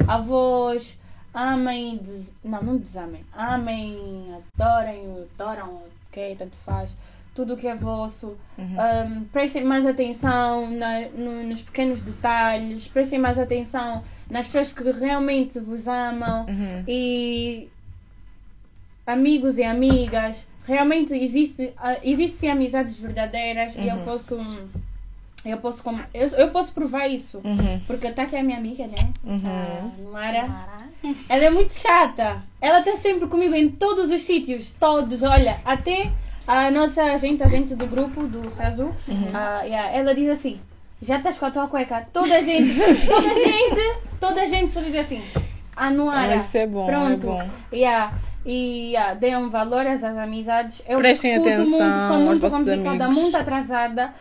avós, amem, des... não, não desamem, amem, adorem, adoram, ok, tanto faz, tudo o que é vosso. Um, prestem mais atenção na- no- nos pequenos detalhes, prestem mais atenção nas pessoas que realmente vos amam e amigos e amigas. Realmente existe, ah, existe amizades verdadeiras e eu posso. Eu posso, com- eu, eu posso provar isso. Porque a Taki é minha amiga, né? A Mara. Ela é muito chata. Ela está sempre comigo em todos os sítios. Todos. Olha, até a nossa agente, a gente do grupo, do Sazu, ah, yeah, ela diz assim. Já estás com a tua cueca? Toda a gente, toda a [LAUGHS] gente, toda a gente só diz assim. A Noara. Ah, isso é bom, é Pronto. bom. Yeah. E yeah, deem valor às amizades. Eu Prestem atenção muito, sou muito complicada, amigos. Uhum. muito atrasada.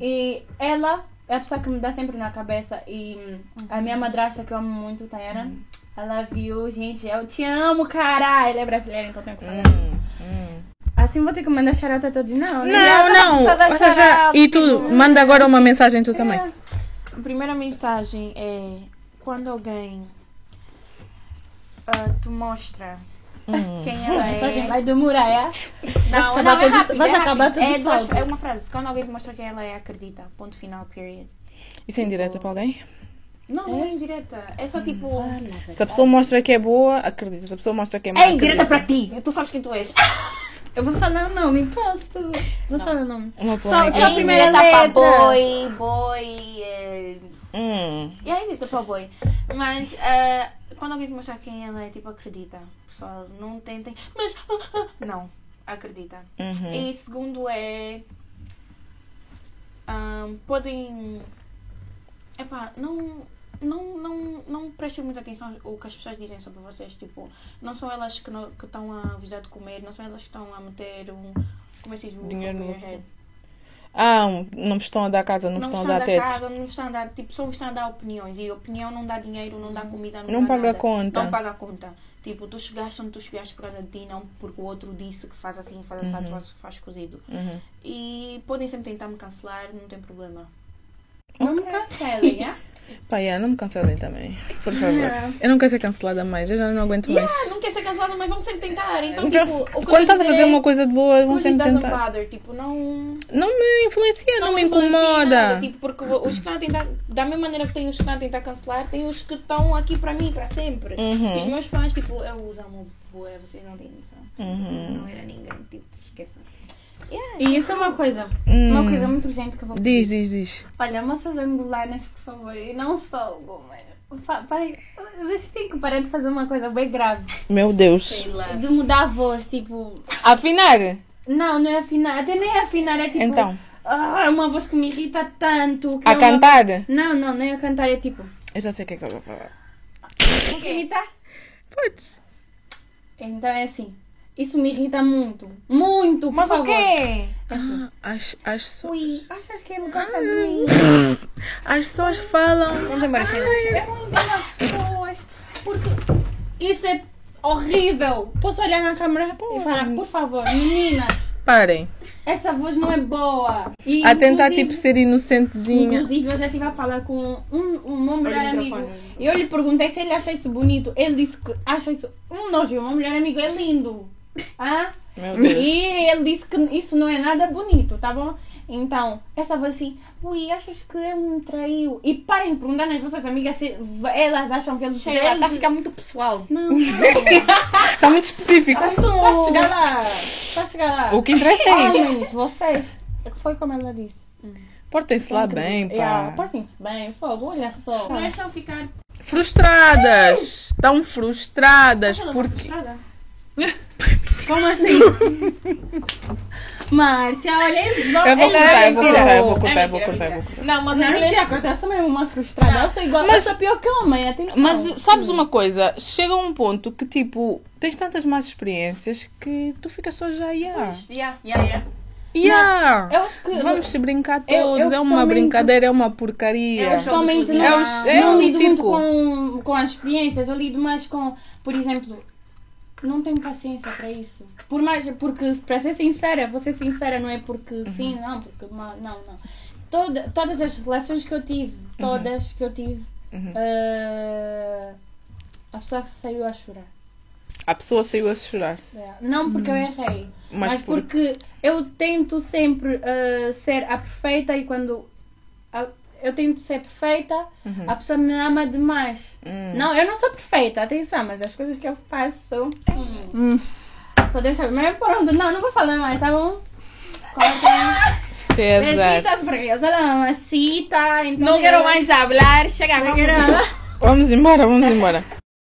E ela é a pessoa que me dá sempre na cabeça. E a minha madrasta, que eu amo muito, Tayana, Uhum. ela viu, gente, eu te amo, cara. Ela é brasileira, então tenho que falar. Hum, Assim vou ter que mandar charota todo não, né? Não, não. seja, shout-out. e tu, manda agora uma mensagem tu também. A primeira mensagem é quando alguém ah, te mostra quem ela A mensagem é. vai demorar, é? Não, acabar não, é rápido, é acabar tudo é, duas- é uma frase. Quando alguém te mostra quem ela é, acredita. Ponto final, period. Isso é indireta para alguém? Não, não é indireta. É só tipo. Se a pessoa mostra que é boa, acredita. Se a pessoa mostra que é má, É indireta acredita. para ti. Tu sabes quem tu és. [LAUGHS] Eu vou falar o nome, posso? Vou falar o nome. Uma Só- só a é primeira para letra. boy, boy. É, Hum. é indireta para boy. Mas ah, quando alguém te mostra quem ela é, tipo, acredita. Pessoal, não tentem. Mas. ah, ah, não, acredita. Uhum. E segundo é. ahn, podem. Epá, não. Não, não, não prestem muita atenção ao que as pessoas dizem sobre vocês. Tipo, não são elas que estão a avisar de comer, não são elas que estão a meter um. Como é que se diz? Dinheiro no. Ah, não vos estão a dar casa, não, Não vos estão a dar teto. casa, não estão a dar. Tipo, só estão a dar opiniões. E opinião não dá dinheiro, não dá comida, não, Não dá paga nada. conta. Não paga conta. Tipo, tu chegaste onde tu chegaste por causa de ti, não porque o outro disse que faz assim, faz assim, faz, faz cozido. Uhum. E podem sempre tentar me cancelar, não tem problema. Não me cancelem, é? [LAUGHS] Pá, yeah, não me cancelem também. Por favor. Eu não quero ser cancelada mais, eu já não aguento mais. Ah, não quer ser cancelada, mas vamos sempre tentar. Então, Então, tipo, quando estás a fazer é, uma coisa de boa, coisas sempre tentar. bother, Tipo, não. Não me influencia, não, me influencia incomoda. nada, Tipo, porque os que estão a tentar. Da mesma maneira que tem os que estão a tentar cancelar, tem os que estão aqui para mim, para sempre. Uhum. Os meus fãs, tipo, eu os amo, boa, vocês não têm noção. Uhum. Vocês não era ninguém, tipo, esqueçam. Yeah. E isso é uma coisa, Hum. uma coisa muito urgente que eu vou pedir. Diz, diz, diz. Olha, moças angolanas, por favor, e não só algumas. Pa- Parem, vocês têm que parar de fazer uma coisa bem grave. Meu Deus. Sei lá. De mudar a voz, tipo. Afinar? Não, não é afinar. Até nem é afinar, é tipo. Então. Ah, é uma voz que me irrita tanto. que A é uma- cantar? Não, não, nem a cantar, é tipo. Eu já sei o que é que estás a falar. Vou imitar? Podes. Então é assim. Isso me irrita muito. Muito, por Mas o favor. quê? Assim, As, as, Ui, achas que ele gosta de mim? as pessoas falam. Vamos embora, Sheila. Eu não entendo as pessoas. Porque isso é horrível. Posso olhar na câmera e falar, por favor, meninas, Parem. essa voz não é boa. E, A tentar tipo ser inocentezinha. Inclusive, eu já estive a falar com um, um meu melhor Olha amigo. E eu lhe perguntei se ele acha isso bonito. Ele disse que acha isso um nojo. O meu melhor amigo é lindo. Ah? Meu Deus. E ele disse que isso não é nada bonito, tá bom? Então, essa voz assim, ui, achas que ele me traiu? E parem de perguntar nas vossas amigas se elas acham que ele Sheila, ele- tá a ficar muito pessoal. Não, não. [LAUGHS] Está muito específico. Vai chegar lá. Vai chegar lá. O que interessa é isso. Homens, vocês. Foi como ela disse. Portem-se lá bem, Yeah, pá. Portem-se bem, fogo, olha só. Deixam ficar. Frustradas. Estão frustradas tá porque. frustrada? Como assim? Márcia, olha, eles vão. Eu vou eles contar, eu vou mentira. contar, eu vou É contar, eu vou mentira, contar, eu é vou contar. Não, mas Não, a não mulher. sei cortar, eu sou mesmo uma frustrada. Eu sou igual, eu sou pior que homem, atenção. Mas sabes uma coisa? Chega um ponto que tipo, tens tantas más experiências que tu ficas só já, yeah. Yeah, yeah, yeah. Yeah. Eu acho que. Vamos se brincar Eu- todos. eu é uma brincadeira, é uma porcaria. Eu sou- Somente É não, os- é não um lido muito círculo. com, com as experiências, eu lido mais com, por exemplo, não tenho paciência para isso. Por mais, porque, para ser sincera, vou ser sincera, não é porque Uhum. sim, não, porque ma- não, não. Toda, todas as relações que eu tive, todas que eu tive, Uhum. eh, a pessoa saiu a chorar. A pessoa saiu a chorar. É. Não porque eu errei, Mas, mas, por... porque eu tento sempre eh, ser a perfeita e quando a- eu tento ser perfeita, a pessoa me ama demais. Hum. Não, eu não sou perfeita, atenção, mas as coisas que eu faço. hum. Só deixa. Mas pronto, não, não vou falar mais, tá bom? Besitos, porque eu sou la mamacita. Então Não quero mais falar. Chega, Não vamos. Vamos embora, vamos embora.